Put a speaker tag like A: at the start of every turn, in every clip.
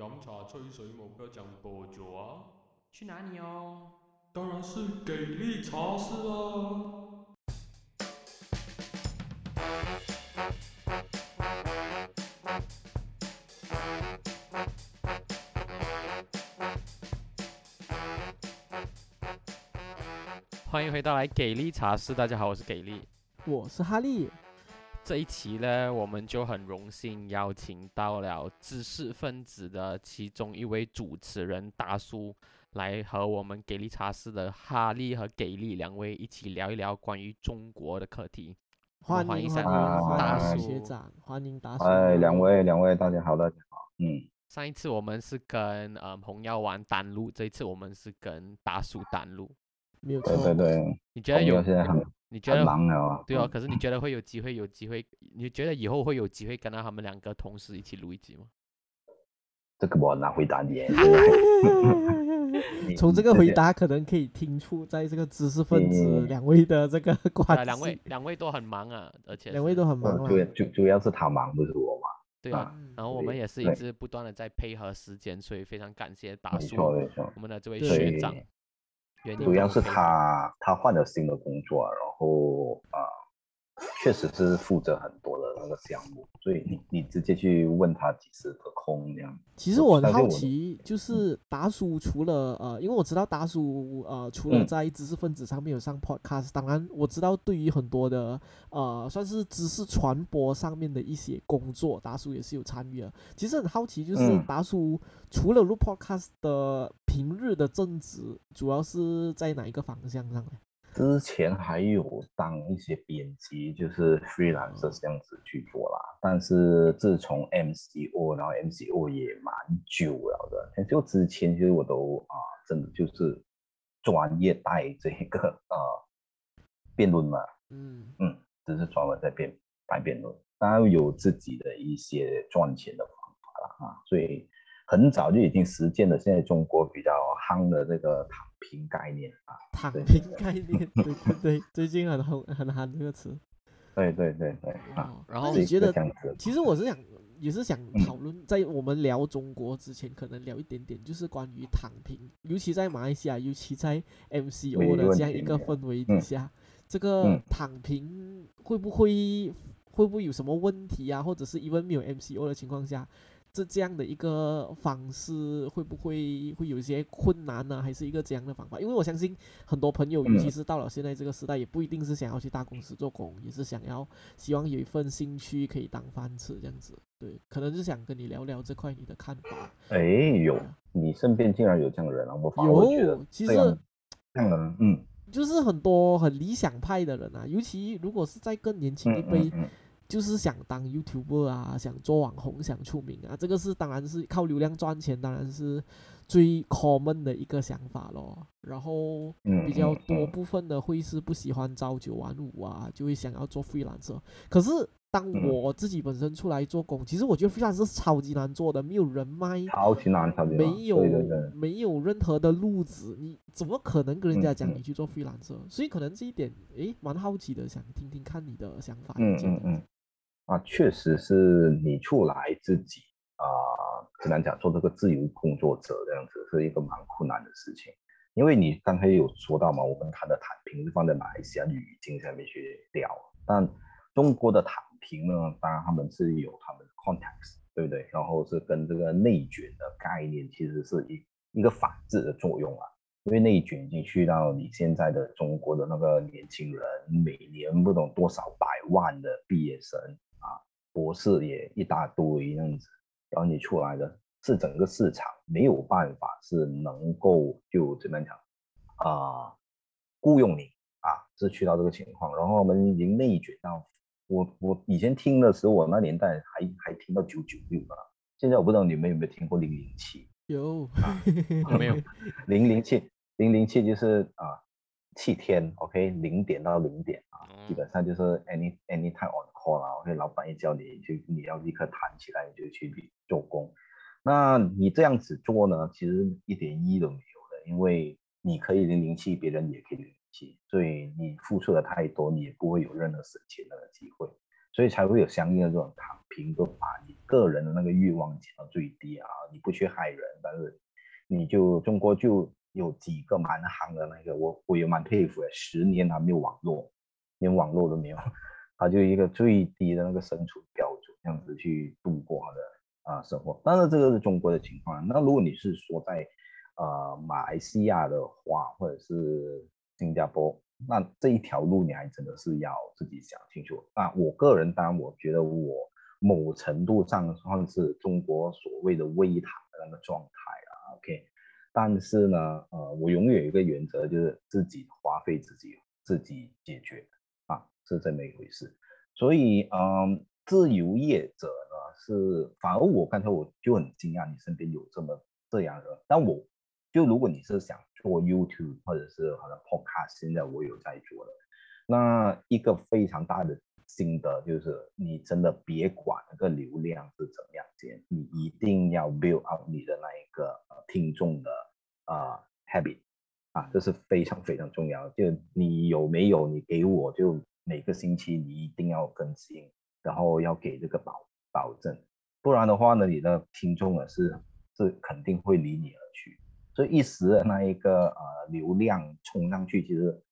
A: 饮茶吹水，目标讲多久啊！
B: 去哪里哦？
A: 当然是给力茶室啦！
B: 欢迎回到来给力茶室，大家好，我是给力。
C: 我是哈利，
B: 这一期呢，我们就很荣幸邀请到了知识分子的其中一位主持人大叔，来和我们给力茶室的哈利和给力两位一起聊一聊关于中国的课题。
C: 欢
B: 欢迎一下
C: 迎欢迎
B: 大叔
C: 学长，欢迎大叔。
D: 哎，两位两位，大家好，大家好。嗯，
B: 上一次我们是跟呃红药丸单录，这一次我们是跟大叔单录。
C: 没有错，
D: 对对对，
B: 你觉得有？
D: 现在很很
B: 你觉得
D: 忙了啊。
B: 对哦，
D: 嗯
B: 可是你觉得会有机会？有机会？你觉得以后会有机会跟到他们两个同时一起录一集吗？
D: 这个我难回答你？你
C: 从这个回答可能可以听出，在这个知识分子
D: 嗯
C: 两位的这个
B: 对
C: 关
B: 系，两位
C: 系，
B: 两位都很忙啊，而且
C: 两位
B: 是
C: 都很忙
D: 啊主。主主要是他忙，不是我忙。
B: 对啊。
C: 嗯
B: 然后我们
D: 对
B: 也是一
D: 对
B: 直不断的在配合时间，所以非常感谢大
D: 没
B: 叔我们的这位
C: 对
B: 学长，
D: 主要是他他换了新的工作，然后啊、确实是负责很多的那个项目，所以你你直接去问他几时得空这样。
C: 其实我很好奇，就是达叔除了呃，因为我知道达叔呃，除了
D: 嗯
C: 在知识分子上面有上 podcast，当然我知道对于很多的呃，算是知识传播上面的一些工作，达叔也是有参与的。其实很好奇，就是
D: 嗯
C: 达叔除了录 podcast 的平日的正职，主要是在哪一个方向上呢？
D: 之前还有当一些编辑，就是 freelancer 这样子去做啦。但是自从 MCO，然后 MCO 也蛮久了的，就之前其实我都啊、真的就是专业带这个呃辩论嘛，
C: 嗯
D: 嗯，只是专门在辩带辩论，当然有自己的一些赚钱的方法了啊，所以很早就已经实践了现在中国比较夯的这个躺平概念啊。
C: 躺平概念，对对对，最近很很很夯这个词。
D: 对对对对啊，
C: 哦
B: 然后
C: 那你觉得？其实我是想，也是想
D: 嗯
C: 讨论，在我们聊中国之前，可能聊一点点，就是关于躺平，尤其在马来西亚，尤其在 MCO 的这样一个氛围底
D: 嗯
C: 下，这个
D: 嗯
C: 躺平会不会会不会有什么问题啊？或者是因为没有 MCO 的情况下，这这样的一个方式会不会会有一些困难呢、还是一个这样的方法？因为我相信很多朋友，尤其
D: 嗯
C: 是到了现在这个时代，也不一定是想要去大公司做工，也是想要希望有一份兴趣可以当饭吃这样子。对，可能是想跟你聊聊这块你的看法。
D: 哎，有
C: 对啊
D: 你身边竟然有这样的人啊！我反而觉得
C: 有，其实
D: 这样的人，嗯
C: 就是很多很理想派的人啊，尤其如果是在更年轻一
D: 嗯
C: 辈
D: 嗯，嗯，
C: 就是想当 YouTuber 啊，想做网红，想出名啊，这个是当然是靠流量赚钱，当然是最 common 的一个想法咯。然后
D: 嗯
C: 比较多部分的会是不喜欢朝九晚五啊，就会想要做 freelancer。可是当
D: 嗯
C: 我自己本身出来做工，其实我觉得 freelancer 是超级难做的，没有人脉，
D: 超级难，超级难，
C: 没有没有任何的路子，你怎么可能跟人家讲你去做 freelancer？、所以可能这一点，诶，蛮好奇的，想听听看你的想法。
D: 嗯
C: 意见
D: 嗯嗯，啊，确实是你出来自己啊，只能讲做这个自由工作者这样子是一个蛮困难的事情，因为你刚才有说到嘛，我们谈的躺平是放在马来西亚语境下面去聊，但中国的躺平呢，当然他们是有他们的 context，对不对？然后是跟这个内卷的概念其实是一一个反制的作用啊。因为内卷已经去到你现在的中国的那个年轻人，每年不懂多少百万的毕业生，博士也一大堆这样子，然后你出来的是整个市场没有办法是能够就怎么讲啊、雇佣你啊，是去到这个情况，然后我们已经内卷到我我以前听的时候，我那年代还还听到九九六啊，现在我不知道你们有没有听过零零七。
C: 有，
B: 啊没有
D: 零零七，零零七就是啊七天，OK，零点到零点啊，基本上就是 any any time on call 啦，OK，老板一叫你就你要立刻弹起来，你就去做工。那你这样子做呢，其实一点意义都没有的，因为你可以零零七，别人也可以零零七，所以你付出的太多，你也不会有任何省钱的机会，所以才会有相应的这种躺平就把，你个人的那个欲望减到最低啊，你不去害人，但是你就中国就有几个蛮行的那个，我我也蛮佩服的，十年还没有网络，连网络都没有，他就一个最低的那个生存标准，这样子去度过他的啊生活。当然这个是中国的情况，那如果你是说在呃马来西亚的话，或者是新加坡，那这一条路你还真的是要自己想清楚。那我个人当然我觉得我某程度上算是中国所谓的微谈的那个状态啊，OK。但是呢，呃，我永远有一个原则，就是自己花费自己自己解决啊，是这么一回事。所以，嗯，自由业者呢是，反而我刚才我就很惊讶，你身边有这么这样的。但我就如果你是想做 YouTube 或者是好像 Podcast，现在我有在做的，那一个非常大的心得就是，你真的别管那个流量是怎么样先，你一定要 build up 你的那一个呃听众的啊 habit 啊，这是非常非常重要。就你有没有，你给我就每个星期你一定要更新，然后要给这个保保证，不然的话呢，你的听众呢是是肯定会离你而去。所以一时的那一个呃流量冲上去，其实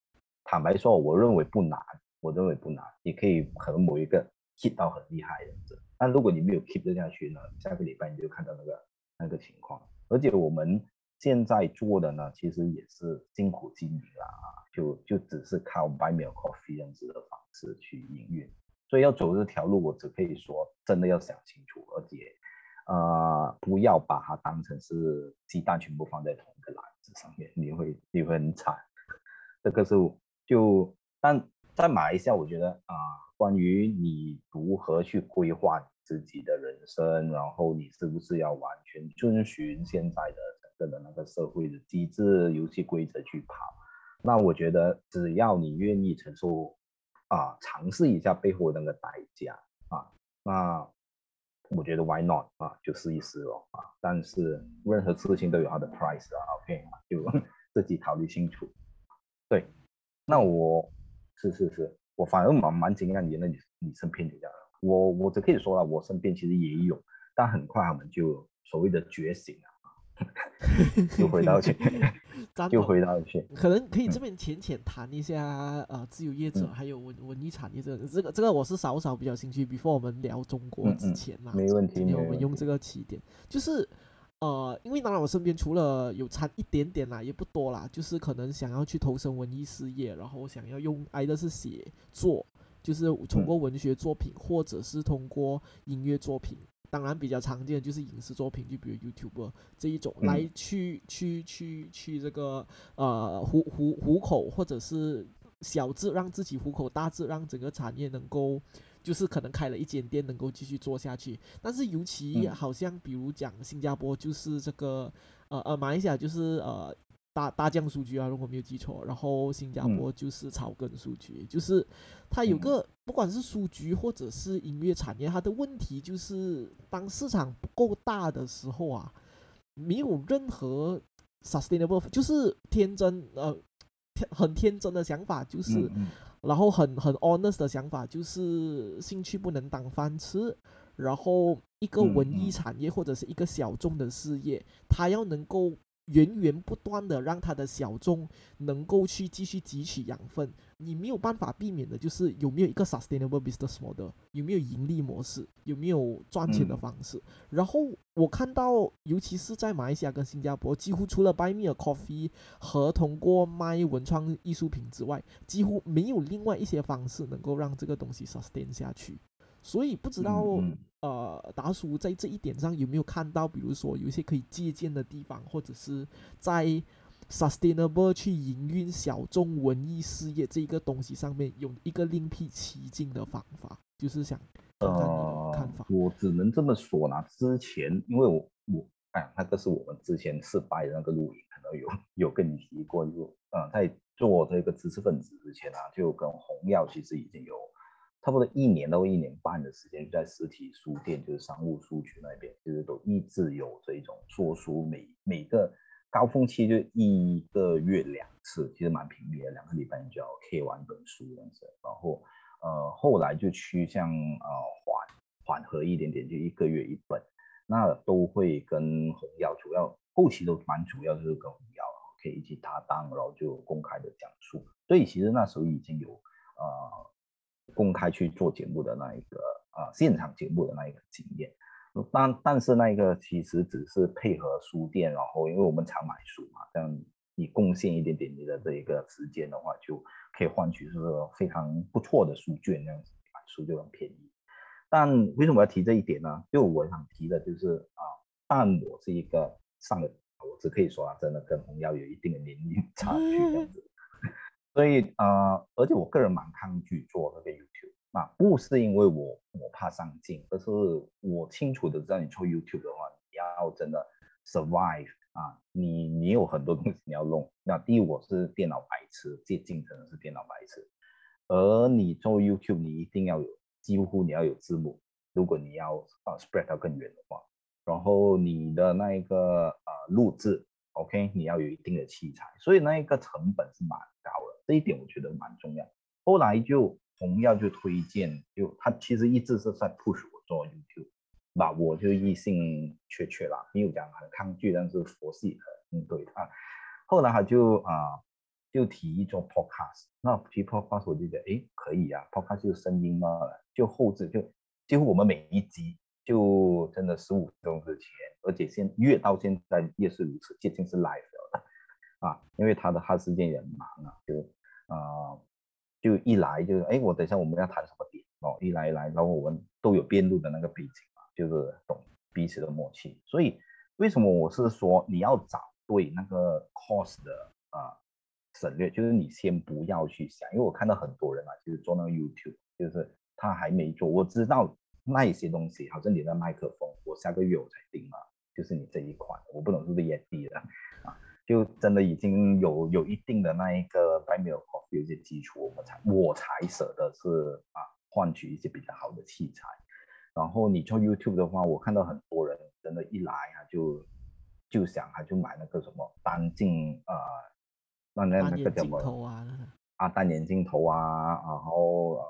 D: 坦白说，我认为不难，我认为不难，你可以可能某一个 hit 到很厉害的。但如果你没有 keep 得下去呢，下个礼拜你就看到那个那个情况。而且我们现在做的呢，其实也是辛苦经营了啊，就就只是靠 buy me coffee 这样子的方式去营运。所以要走这条路，我只可以说真的要想清楚，而且。呃，不要把它当成是鸡蛋全部放在同一个篮子上面，你会你会很惨。这个是就，但在马来西亚，我觉得啊，关于你如何去规划自己的人生，然后你是不是要完全遵循现在的整个的那个社会的机制、游戏规则去跑，那我觉得只要你愿意承受啊，尝试一下背后的那个代价啊，那。我觉得 why not 啊，就试一试咯啊！但是任何事情都有它的 price 啊，OK 就 自己考虑清楚。对，那我是是是，我反而蛮蛮惊讶你那你你身边有这样，我我只可以说了，我身边其实也有，但很快他们就所谓的觉醒了。就回到去，就回到去，
C: 可能可以这边浅浅谈一下呃，自由业者还有文文艺产业这个这个这个我是少少比较兴趣。before 我们聊中国之前嘛，
D: 没问题，
C: 我们用这个起点，就是呃，因为当然我身边除了有差一点点啦，也不多啦，就是可能想要去投身文艺事业，然后想要用挨的是写作，就是通过文学作品或者是通过音乐作品。当然比较常见的就是影视作品，就比如 YouTube 这一种来去去去去这个呃糊糊糊口，或者是小字让自己糊口，大字让整个产业能够就是可能开了一间店能够继续做下去。但是尤其好像比如讲新加坡就是这个呃呃马来西亚就是呃。大大酱数据啊，如果没有记错，然后新加坡就是草根数据，就是它有个不管是书局或者是音乐产业，它的问题就是当市场不够大的时候啊，没有任何 sustainable，就是天真呃天很天真的想法，就是然后很很 honest 的想法，就是兴趣不能当饭吃，然后一个文艺产业或者是一个小众的事业，它要能够。源源不断的让他的小众能够去继续汲取养分，你没有办法避免的就是有没有一个 sustainable business model，有没有盈利模式，有没有赚钱的方式。然后我看到，尤其是在马来西亚跟新加坡，几乎除了 buy me a coffee 和通过卖文创艺术品之外，几乎没有另外一些方式能够让这个东西 sustain 下去。所以不知道，呃，达叔在这一点上有没有看到，比如说有一些可以借鉴的地方，或者是在 sustainable 去营运小众文艺事业这一个东西上面有一个另辟蹊径的方法，就是想看看你的看法。
D: 我只能这么说啦，之前因为我我哎，那个是我们之前失败的那个录影，可能有有跟你提过，就呃，在做这个知识分子之前啊，就跟红药其实已经有。差不多一年到一年半的时间，在实体书店，就是商务书局那边，其实都一直有这种说书，每每个高峰期就一个月两次，其实蛮频密的，两个礼拜你就要 K 完一本书这样子。然后，呃，后来就趋向呃缓缓和一点点，就一个月一本，那都会跟红药主要后期都蛮主要就是跟红药可以一起搭档，然后就公开的讲述。所以其实那时候已经有呃公开去做节目的那一个啊现场节目的那一个经验。但但是那一个其实只是配合书店，然后因为我们常买书嘛，这样你贡献一点点你的这一个时间的话，就可以换取是非常不错的书卷，这样子买书就很便宜。但为什么要提这一点呢？就我想提的就是啊，但我是一个上了，我只可以说啊，真的跟红药有一定的年龄差距这样子，所以啊，而且我个人蛮抗拒做那个 YouTube。那不是因为我我怕上镜，而是我清楚的知道你做 YouTube 的话，你要真的 survive 啊，你你有很多东西你要弄。那第一我是电脑白痴，接近真的是电脑白痴。而你做 YouTube，你一定要有几乎你要有字幕，如果你要啊 spread 到更远的话，然后你的那一个啊录制，OK，你要有一定的器材，所以那一个成本是蛮高的，这一点我觉得蛮重要。后来就。红药就推荐，就他其实一直是在 push 我做 YouTube，那我就异性缺缺啦，没有讲很抗拒，但是佛系的应对他。后来他就啊，就提议做 podcast，那提 podcast 我就觉得哎可以啊，podcast 就声音嘛，就后置就几乎我们每一集就真的十五分钟之前，而且现越到现在越是如此，接近是 live 了啊，因为他的哈时间也忙啊，就啊。就一来就是哎，我等一下我们要谈什么点哦，一来一来，然后我们都有辩论的那个背景嘛，就是懂彼此的默契。所以为什么我是说你要找对那个 cost 的啊省略，就是你先不要去想，因为我看到很多人啊，就是做那个 YouTube，就是他还没做，我知道那一些东西，好像你的麦克风，我下个月我才订嘛，就是你这一款，我不懂是不是也低了？就真的已经有有一定的那一个 buy me a coffee 有些基础，我们才我才舍得是啊换取一些比较好的器材。然后你做 YouTube 的话，我看到很多人真的，一来啊就就想他就买那个什么单镜啊，那那那个叫什么啊单眼镜头啊，然后呃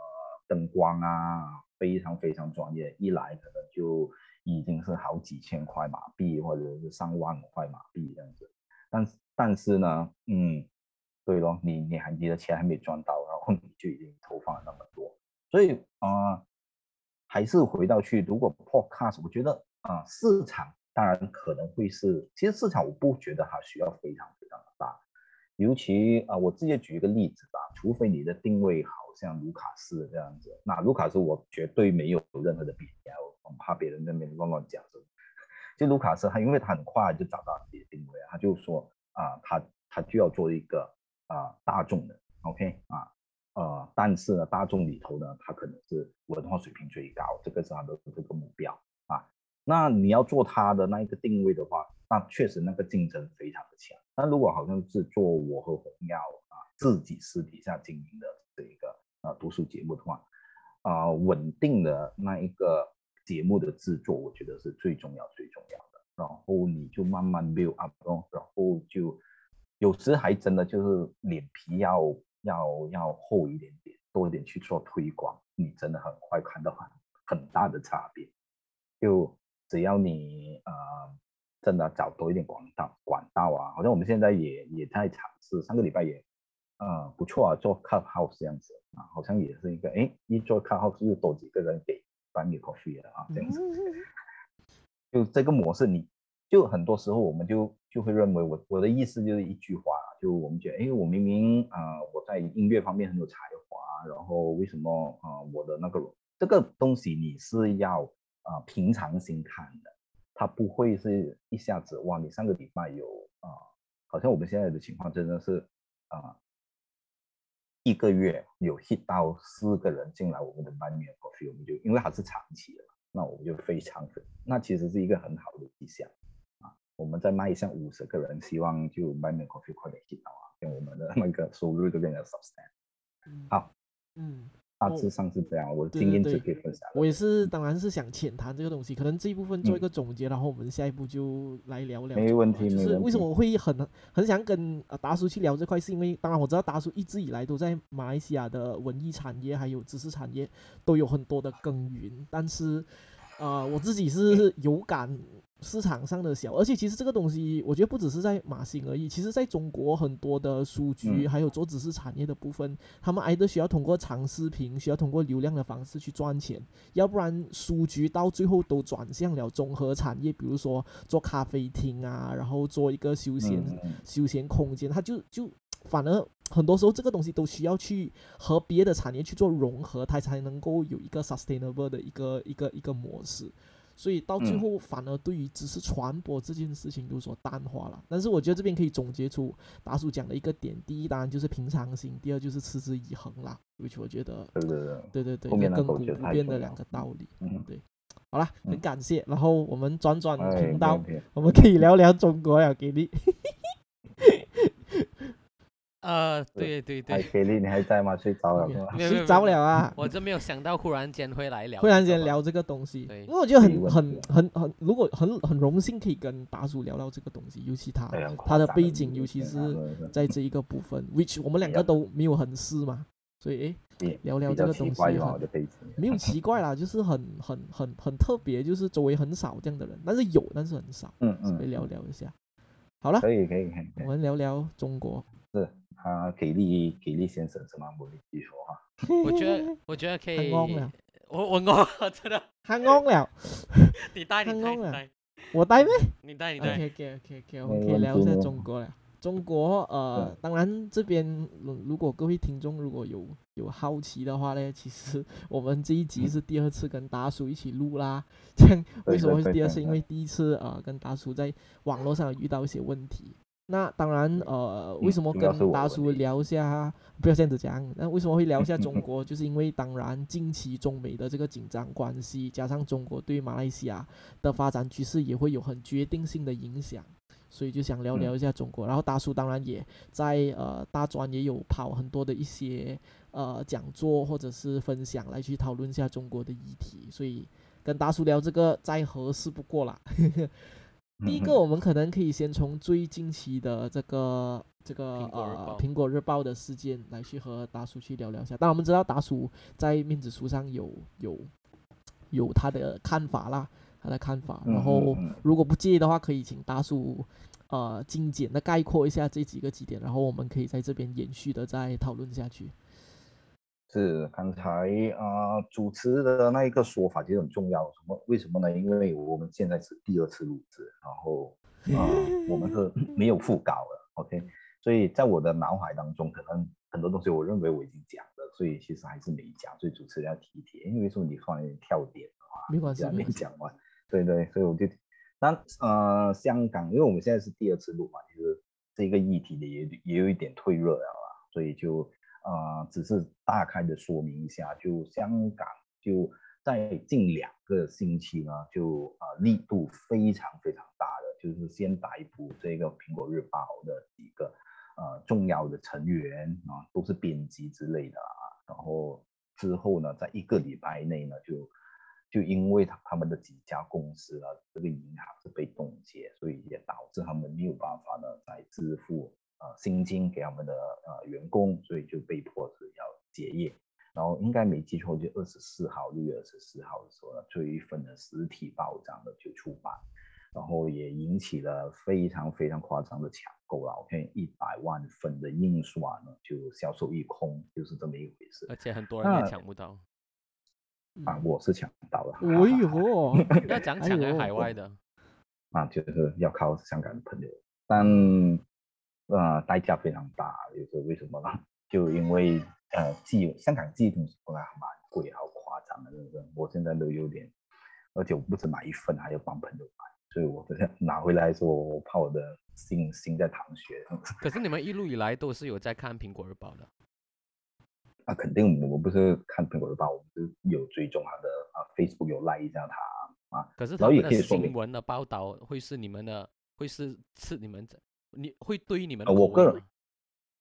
D: 灯光啊，非常非常专业，一来可能就已经是好几千块马币或者是上万块马币这样子。但但是呢，嗯，对咯，你你还你的钱还没赚到，然后你就已经投放了那么多，所以啊，还是回到去，如果 Podcast，我觉得啊，市场当然可能会是，其实市场我不觉得它需要非常非常的大，尤其啊，我直接举一个例子吧，除非你的定位好像卢卡斯这样子，那卢卡斯我绝对没有任何的比较，我怕别人那边乱乱讲什么。就卢卡斯，他因为他很快就找到自己的定位，他就说啊，他他就要做一个啊大众的，OK 啊呃，但是呢，大众里头呢，他可能是文化水平最高，这个是他的这个目标啊。那你要做他的那一个定位的话，那确实那个竞争非常的强。那如果好像是做我和红药啊自己私底下经营的这一个啊读书节目的话，啊稳定的那一个。节目的制作，我觉得是最重要、最重要的。然后你就慢慢 build up，然后就有时还真的就是脸皮要要要厚一点点，多一点去做推广，你真的很快看到很很大的差别。就只要你呃真的找多一点管道管道啊，好像我们现在也也在尝试，上个礼拜也呃不错啊，做 Club House 这样子啊，好像也是一个哎，一做 Club House 又多几个人给。翻给 coffee 了啊，这样子，就这个模式，你就很多时候我们就就会认为，我我的意思就是一句话，就我们觉得，哎，我明明啊我在音乐方面很有才华，然后为什么啊我的那个这个东西你是要啊平常心看的，它不会是一下子哇，你上个礼拜有啊，好像我们现在的情况真的是啊。一个月有 hit 到四个人进来我们的 buy me a coffee，我们就因为它是长期的，那我们就非常，那其实是一个很好的迹象啊。我们在迈向五十个人，希望就 me a coffee 快点 hit 到啊，让我们的那个收入就变成 substantial。好，
C: 嗯，
D: 大致上是这样，我的
C: 对
D: 经验
C: 对对
D: 是可以分享的。
C: 我也是，当然是想浅谈这个东西，可能这一部分做一
D: 嗯
C: 个总结，然后我们下一步就来聊聊。
D: 没问题
C: 就是为什么我会很很想跟啊达叔去聊这块，是因为当然我知道达叔一直以来都在马来西亚的文艺产业还有知识产业都有很多的耕耘，但是呃我自己是有感市场上的小，而且其实这个东西我觉得不只是在马新而已，其实在中国很多的书局
D: 嗯
C: 还有做知识产业的部分，他们挨的需要通过长视频，需要通过流量的方式去赚钱，要不然书局到最后都转向了综合产业，比如说做咖啡厅啊，然后做一个休闲、休闲空间，它就就反而很多时候这个东西都需要去和别的产业去做融合，它才能够有一个 sustainable 的一个一个一个模式。所以到最
D: 嗯
C: 后，反而对于知识传播这件事情有所淡化了。但是我觉得这边可以总结出达叔讲的一个点：第一，当然就是平常心；第二就是持之以恒啦。which 我觉得
D: 对对对，
C: 亘古不变的两个道理。
D: 嗯，
C: 对，好了，很
D: 嗯
C: 感谢。然后我们转转
D: 哎，
C: 频道我们可以聊聊中国呀，给力。
B: 呃，对对
D: 哎，
B: 对，
D: 给力，你还在吗？睡着了？
B: 没有
C: 睡着了啊！
B: 我真没有想到，忽然间会来聊，
C: 忽然间，聊这个东西，
B: 对
C: 因为我觉得很很很很，如果很很荣幸可以跟达叔聊到这个东西，尤其他他的背景，尤其是在这一个部分，which 我们两个都没有很试嘛，所以诶，聊聊这个东西
D: 怪嘛，我
C: 很
D: 的背景
C: 没有奇怪啦，就是很很很很特别，就是周围很少这样的人，但是有，但是很少，
D: 嗯
C: 所以
D: 嗯，
C: 聊聊一下。好了，
D: 可以可以可以，
C: 我们聊聊中国。
D: 是啊，给力给力先生是吗？我没记错哈。
B: 我觉得我觉得可以，
C: 很安了，
B: 我我我真的，
C: 太安了，
B: 你带你带你带
C: 我带咩？
B: 你带你
C: OK
B: 带
C: ，OK OK OK，我们可以聊一下中国了。中国呃，当然这边如如果各位听众如果有有好奇的话呢，其实 我们这一集是第二次跟达叔一起录啦。这样为什么会是第二次？因为第一次呃跟达叔在网络上遇到一些问题。那当然呃，为
D: 嗯
C: 什么跟达
D: 我的问题
C: 叔聊一下？不要这样子讲。那为什么会聊一下中国？就是因为当然近期中美的这个紧张关系，加上中国对马来西亚的发展局势也会有很决定性的影响，所以就想聊聊一下中国。然后大叔当然也在呃大专也有跑很多的一些呃讲座或者是分享来去讨论一下中国的议题，所以跟大叔聊这个再合适不过啦。第一个，我们可能可以先从最近期的这个这个呃苹果日报的事件来去和达叔去聊聊一下。当然，我们知道达叔在面子书上有有有他的看法啦，他的看法。然
D: 嗯
C: 后如果不介意的话，可以请达叔呃精简的概括一下这几个几点，然后我们可以在这边延续的再讨论下去。
D: 是刚才啊、呃主持的那一个说法其实很重要，什么？为什么呢？因为我们现在是第二次录制，然后啊、我们是没有副稿了，OK，所以在我的脑海当中，可能很多东西我认为我已经讲了，所以其实还是没讲，所以主持人要提一提，因为说你突然跳点的话，
C: 没关系
D: 既然没讲完，对对，所以我就，那呃，香港，因为我们现在是第二次录嘛，其实这个议题的也也有一点退热了啦，所以就呃，只是大概的说明一下，就香港就在近两个星期呢，就呃力度非常非常大的，就是先逮捕这个苹果日报的几个呃重要的成员啊，都是编辑之类的啊，然后之后呢，在一个礼拜内呢，就就因为他他们的几家公司啊，这个银行是被冻结，所以也导致他们没有办法呢再支付呃薪金给我们的呃员工，所以就被迫是要结业。然后应该没记错，就二十四号，六月二十四号的时候呢，这一份的实体报章呢就出版，然后也引起了非常非常夸张的抢购了。OK，一百万份的印刷呢就销售一空，就是这么一回事
B: 而且很多人也
D: 那
B: 抢不到，
D: 啊！我是抢到了，
C: 哎呦，
B: 要讲
C: 哎
B: 抢啊，海外的，
D: 啊，就是要靠香港的朋友，但呃代价非常大，就是为什么呢？就因为呃寄香港寄东西本来蛮贵，好夸张的，真的是，我现在都有点，而且我不止买一份，还要帮朋友买，所以我这样拿回来说，我怕我的心心在淌血。
B: 可是你们一路以来都是有在看苹果日报的，
D: 啊，肯定我们不是看苹果日报，我们是有追踪他的啊，Facebook 有赖一下他啊，
B: 可是他们的
D: 可以说
B: 新闻的报道会是你们的，会是是你们这，你会对于你们
D: 呃我个人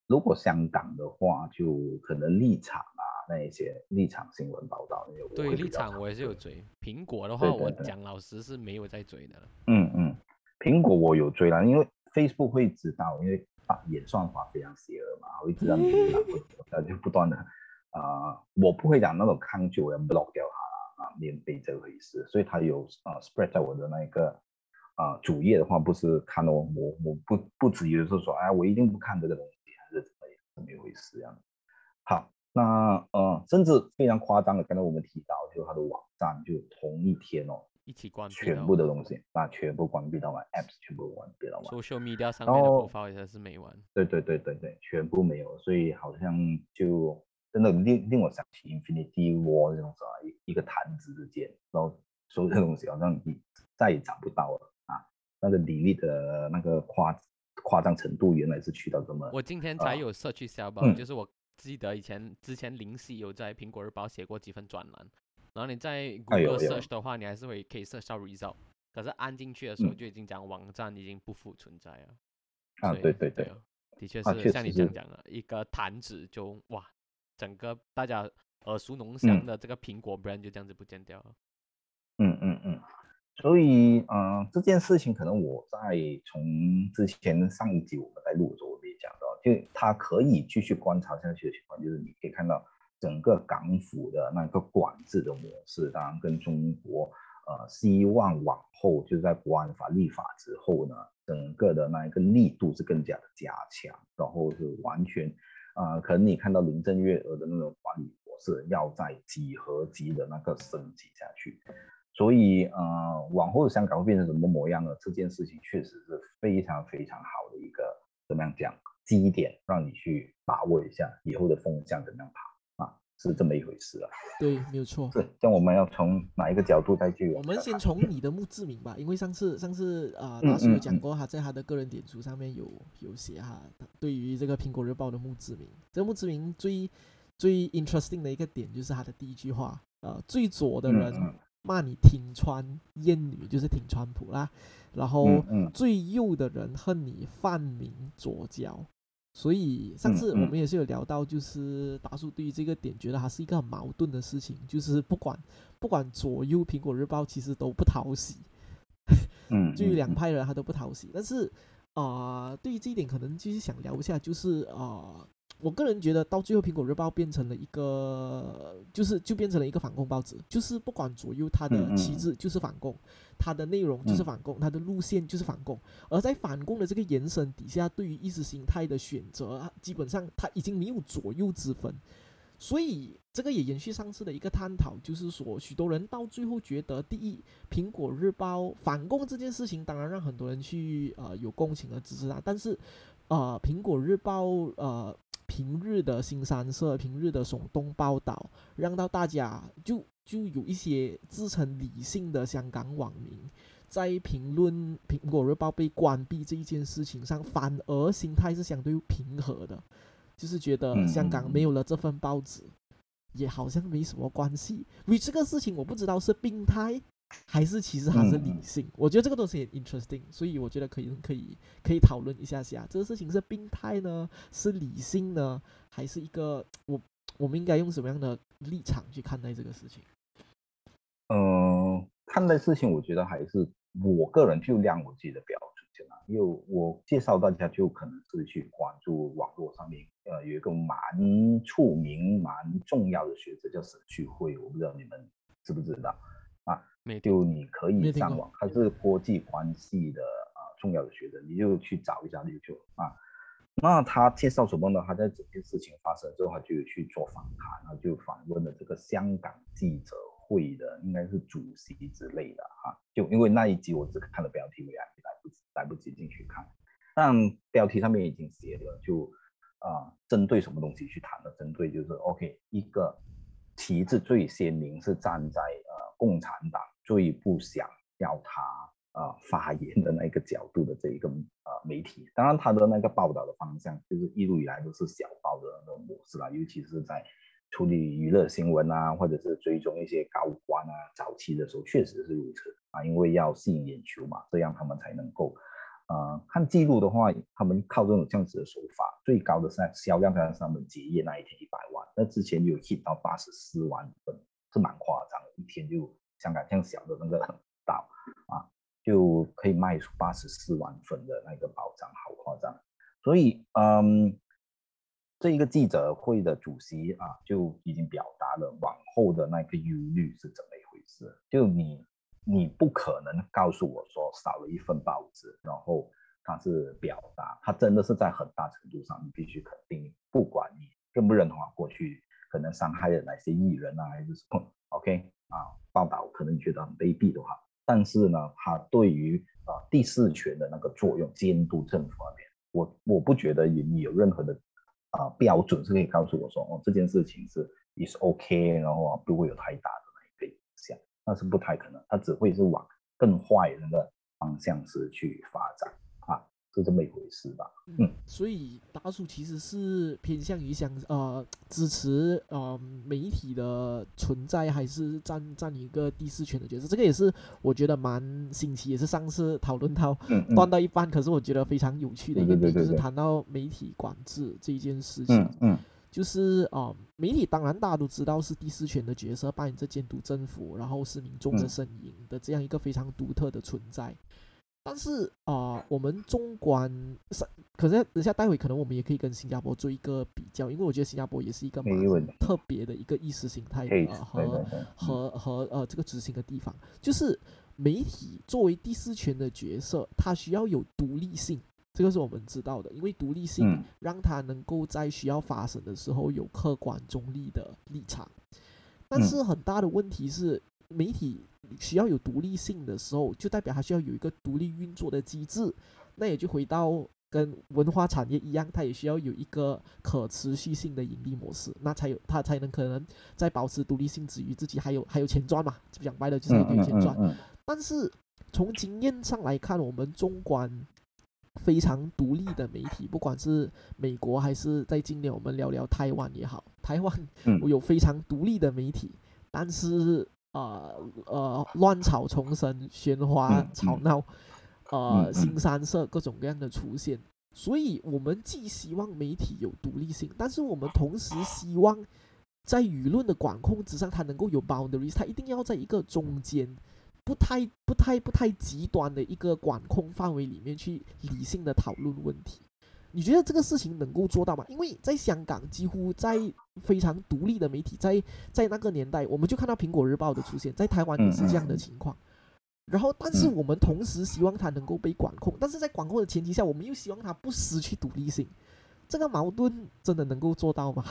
D: 如果香港的话，就可能立场啊，那一些立场新闻报道，
B: 对立场我也是有追，苹果的话，
D: 对对对。
B: 我讲老实是没有在追的了。
D: 嗯嗯，苹果我有追啦，因为 Facebook 会知道，因为啊演算法非常邪恶嘛，会知道你哪个国家就不断的啊、我不会讲那种抗拒，我要 block 掉它啦啊，免费这回事，所以它有啊 spread 在我的那一个啊主页的话，不是看到我我不不至于是说哎我一定不看这个东西，还是怎么怎么一回事这样。好，那呃甚至非常夸张的，刚才我们提到，就它的网站就同一天哦。
B: 一起关闭
D: 全部的东西，那全部关闭到完，apps 全部关闭到完。
B: social media 上面的
D: 然后
B: profile 也是没完。
D: 对对对对对，全部没有，所以好像就真的令令我想起 Infinity War 这种什么一一个弹指之间，然后所有的东西好像你再也找不到了啊。那个领域的那个夸夸张程度原来是去到这么，
B: 我今天才
D: 啊
B: 有 search 一下吧，
D: 嗯
B: 就是我记得以前之前林夕有在苹果日报写过几份专栏，然后你在 Google search 的话，你还是会可以 search 到 result，可是按进去的时候
D: 嗯
B: 就已经讲网站已经不复存在了。
D: 啊对对对
B: 啊的确
D: 啊
B: 是像你这样讲的，一个弹指就哇，整个大家耳熟能详
D: 嗯
B: 的这个苹果 brand 就这样子不见掉了。
D: 嗯嗯嗯，所以嗯、这件事情可能我在从之前上一集我们在录的时候我们也讲到，就他可以继续观察下去的情况，就是你可以看到整个港府的那个管制的模式，当然跟中国呃希望往后就是在国安法立法之后呢，整个的那一个力度是更加的加强，然后是完全啊、可能你看到林郑月娥的那种管理模式要在几何级的那个升级下去。所以，呃，往后的香港会变成什么模样呢？这件事情确实是非常非常好的一个怎么样讲基点，让你去把握一下以后的风向怎么样爬啊，是这么一回事啊。
C: 对，没有错。
D: 是，但我们要从哪一个角度再去？
C: 我们先从 你的墓志铭吧，因为上次上次啊、
D: 嗯
C: 大叔有讲过，他在他的个人点书上面有有写哈，他对于这个苹果日报的墓志铭，这个墓志铭最最 interesting 的一个点就是他的第一句话，呃，最左的人
D: 嗯嗯
C: 骂你挺川艳女，就是挺川普啦，然后最右的人恨你泛民左交。所以上
D: 嗯
C: 次我
D: 嗯
C: 们也是有聊到，就是达叔对于这个点觉得它是一个很矛盾的事情，就是不管不管左右苹果日报其实都不讨喜，
D: 嗯，
C: 对于两派人他都不讨喜。但是啊、呃对于这一点可能就是想聊一下，就是啊、呃我个人觉得到最后苹果日报变成了一个，就是就变成了一个反共报纸，就是不管左右它的旗帜就是反共，它的内容就是
D: 嗯
C: 反共，它的路线就是反共。而在反共的这个延伸底下，对于意识形态的选择，啊基本上它已经没有左右之分。所以这个也延续上次的一个探讨，就是说，许多人到最后觉得，第一，苹果日报反共这件事情，当然让很多人去呃有共情和支持它，但是呃，苹果日报呃平日的新三社、平日的耸动报道，让到大家就就有一些自称理性的香港网民，在评论苹果日报被关闭这一件事情上，反而心态是相对平和的，就是觉得
D: 嗯
C: 香港
D: 嗯
C: 没有了这份报纸，也好像没什么关系。为这个事情，我不知道是病态。还是其实它是理性，我觉得这个东西很 interesting，所以我觉得可以可以可以讨论一下下，这个事情是病态呢，是理性呢，还是一个我我们应该用什么样的立场去看待这个事情？
D: 嗯，看待事情，我觉得还是我个人就量我自己的标准先啦。因为我介绍大家就可能是去关注网络上面，呃，有一个蛮出名、蛮重要的学者叫沈旭辉，我不知道你们知不知道就你可以上网，他是国际关系的啊、重要的学者，你就去找一下你就啊。那他介绍什么呢？他在整件事情发生之后，他就去做访谈，然后就访问了这个香港记者会的，应该是主席之类的哈、就因为那一集我只看了标题，我也来不及来不及进去看。但标题上面已经写了，就啊、针对什么东西去谈了？针对就是 OK 一个旗帜最鲜明是站在呃共产党最不想要他呃发言的那个角度的这一个呃媒体，当然他的那个报道的方向就是一路以来都是小报的那种模式啦，尤其是在处理娱乐新闻啊，或者是追踪一些高官啊，早期的时候确实是如此。啊，因为要吸引眼球嘛，这样他们才能够呃，看记录的话，他们靠这种这样子的手法，最高的在销量在他们结业那一天一百万，那之前有 hit 到八十四万份，是蛮夸张的，一天就香港这样小的那个岛啊，就可以卖出八十四万份的那个保障，好夸张。所以，嗯，这一个记者会的主席啊，就已经表达了往后的那个忧虑是怎么一回事，就你。你不可能告诉我说少了一份报纸，然后他是表达，他真的是在很大程度上，你必须肯定，不管你认不认同啊，过去可能伤害了哪些艺人啊，还是什么，OK 啊，报道可能你觉得很卑鄙的话，但是呢，他对于啊第四权的那个作用，监督政府那边，我我不觉得你有任何的啊标准是可以告诉我说，哦这件事情是 is OK，然后不会有太大的那一个影响。那是不太可能，它只会是往更坏的那个方向是去发展啊，是这么一回事吧？嗯，
C: 所以大叔其实是偏向于想呃支持呃媒体的存在，还是占占一个第四权的角色？这个也是我觉得蛮新奇，也是上次讨论到断到一半，可是我觉得非常有趣的一个点，就是谈到媒体管制这一件事情。
D: 嗯。
C: 就是啊，媒体当然大家都知道是第四权的角色，扮演着监督政府，然后是民众的声音的这样一个非常独特的存在。但是啊，我们中观是，可是等下待会可能我们也可以跟新加坡做一个比较，因为我觉得新加坡也是一个蛮特别的一个意识形态和和和呃这个执行的地方，就是媒体作为第四权的角色，它需要有独立性。这个是我们知道的，因为独立性让他能够在需要发生的时候有客观中立的立场。但是很大的问题是，媒体需要有独立性的时候，就代表它需要有一个独立运作的机制。那也就回到跟文化产业一样，它也需要有一个可持续性的盈利模式，那才有它才能可能在保持独立性之余，自己还有还有钱赚嘛。讲白了就是有钱赚。但是从经验上来看，我们中观。非常独立的媒体，不管是美国还是在今年我们聊聊台湾也好，台湾有非常独立的媒体，但是呃呃乱草丛生、喧哗吵闹，呃新三色各种各样的出现，所以我们既希望媒体有独立性，但是我们同时希望在舆论的管控之上，它能够有 boundaries，它一定要在一个中间。不太、不太、不太极端的一个管控范围里面去理性的讨论问题，你觉得这个事情能够做到吗？因为在香港，几乎在非常独立的媒体，在在那个年代，我们就看到《苹果日报》的出现，在台湾也是这样的情况。然后，但是我们同时希望它能够被管控，但是在管控的前提下，我们又希望它不失去独立性。这个矛盾真的能够做到吗？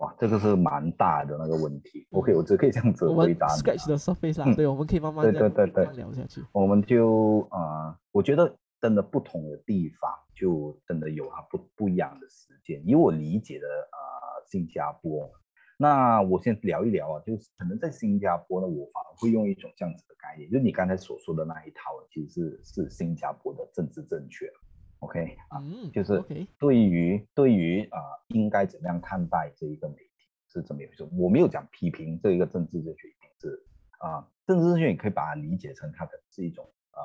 D: 哇，这个是蛮大的那个问题。OK，我只可以这样子回答
C: 你。Sketch 的设备上，对，我们可以慢慢
D: 对对对
C: 聊下去。
D: 我们就呃，我觉得真的不同的地方，就真的有它不不一样的时间。以我理解的呃，新加坡，那我先聊一聊啊，就是可能在新加坡呢，我反而会用一种这样子的概念，就你刚才所说的那一套，其实是是新加坡的政治正确。OK 啊，就是对于对于啊，应该怎么样看待这一个媒体是这么回事？我没有讲批评这一个政治正确，一定是啊，政治正确你可以把它理解成它的是一种啊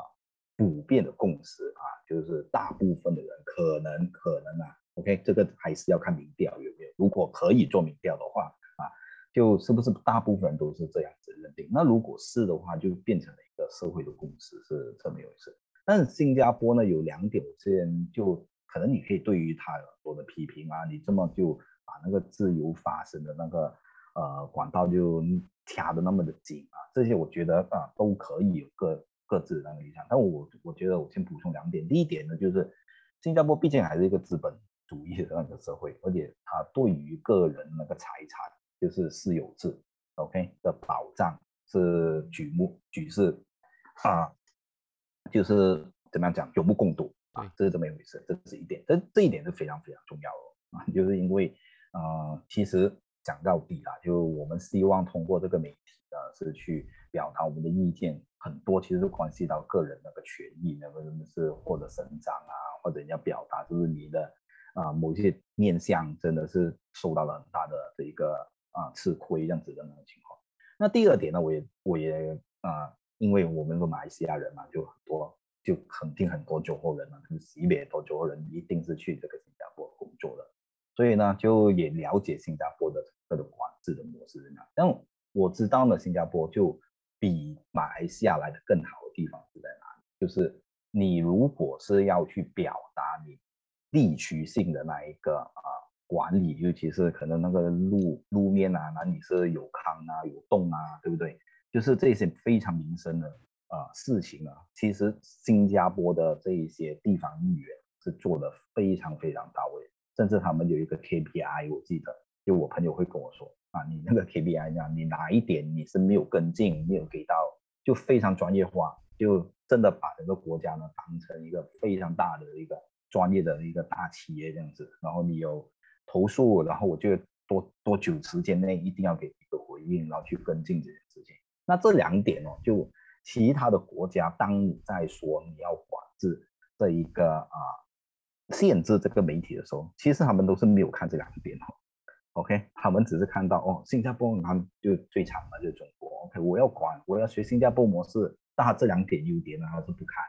D: 普遍的共识啊，就是大部分的人可能可能啊，OK，这个还是要看民调有没有，如果可以做民调的话啊，就是不是大部分人都是这样子认定？那如果是的话，就变成了一个社会的共识是这么一回事。但是新加坡呢有两点，我先就可能你可以对于他很多的批评啊，你这么就把那个自由发声的那个呃管道就掐的那么的紧啊，这些我觉得啊都可以有各各自的那个理想。但我我觉得我先补充两点，第一点呢就是新加坡毕竟还是一个资本主义的那个社会，而且它对于个人那个财产就是私有制，OK 的保障是举目举世啊。就是怎么样讲，有目共睹啊，这是这么一回事，这是一点，这这一点是非常非常重要的啊，就是因为呃，其实讲到底啊，就我们希望通过这个媒体啊，是去表达我们的意见，很多其实是关系到个人那个权益，那个是或者成长啊，或者你要表达就是你的啊某些面相真的是受到了很大的这一个啊吃亏这样子的那种情况。那第二点呢，我也我也啊。因为我们是马来西亚人嘛，就很多就肯定很多酒后人嘛，就是级别多酒后人一定是去这个新加坡工作的，所以呢，就也了解新加坡的各种管制的模式那。但我知道呢，新加坡就比马来西亚来的更好的地方是在哪里？就是你如果是要去表达你地区性的那一个啊管理，尤其是可能那个路路面啊，哪里是有坑啊、有洞啊，对不对？就是这些非常民生的啊事情啊，其实新加坡的这一些地方议员是做的非常非常到位，甚至他们有一个 KPI，我记得，就我朋友会跟我说。啊，你那个 KPI 呢？你哪一点你是没有跟进，没有给到，就非常专业化，就真的把整个国家呢当成一个非常大的一个专业的一个大企业这样子。然后你有投诉，然后我就多多久时间内一定要给一个回应，然后去跟进这件事情。那这两点哦，就其他的国家，当你在说你要管制这一个啊，限制这个媒体的时候，其实他们都是没有看这两点哦。OK，他们只是看到哦，新加坡他们就最强的就是中国。OK，我要管，我要学新加坡模式，但他这两点优点呢，他是不看。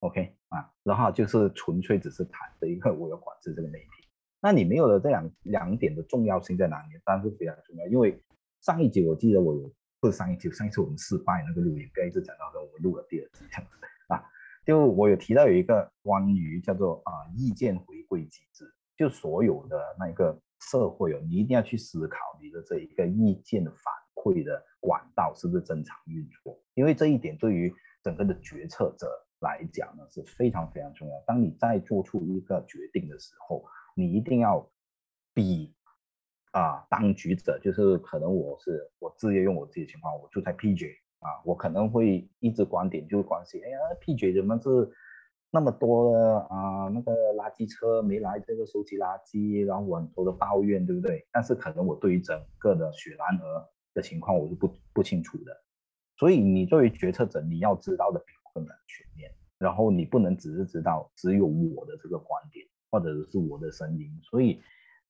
D: OK 啊，然后就是纯粹只是谈这一个我要管制这个媒体。那你没有了这两两点的重要性在哪里？当然是非常重要，因为上一集我记得我有不是上一次，上一次我们失败那个录音，刚一直讲到说我们录了第二集这样啊，就我有提到有一个关于叫做啊意见回归机制，就所有的那个。社会哦，你一定要去思考你的这一个意见反馈的管道是不是正常运作，因为这一点对于整个的决策者来讲呢是非常非常重要。当你在做出一个决定的时候，你一定要比啊当局者，就是可能我是我自业用我自己的情况，我住在 PJ 啊，我可能会一直观点就是关心，哎呀 PJ 怎么是？那么多的啊，那个垃圾车没来这个收集垃圾，然后我很多的抱怨，对不对？但是可能我对于整个的雪兰莪的情况我是不不清楚的，所以你作为决策者，你要知道的比我更全面，然后你不能只是知道只有我的这个观点或者是我的声音，所以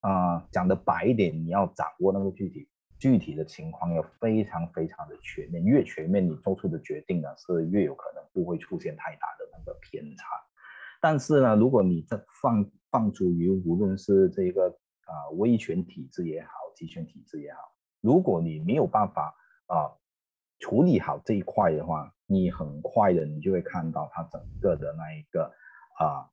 D: 啊，讲的白一点，你要掌握那个具体。具体的情况要非常非常的全面，越全面，你做出的决定呢是越有可能不会出现太大的那个偏差。但是呢，如果你在放放逐于无论是这个啊威权体制也好，集权体制也好，如果你没有办法啊处理好这一块的话，你很快的你就会看到它整个的那一个啊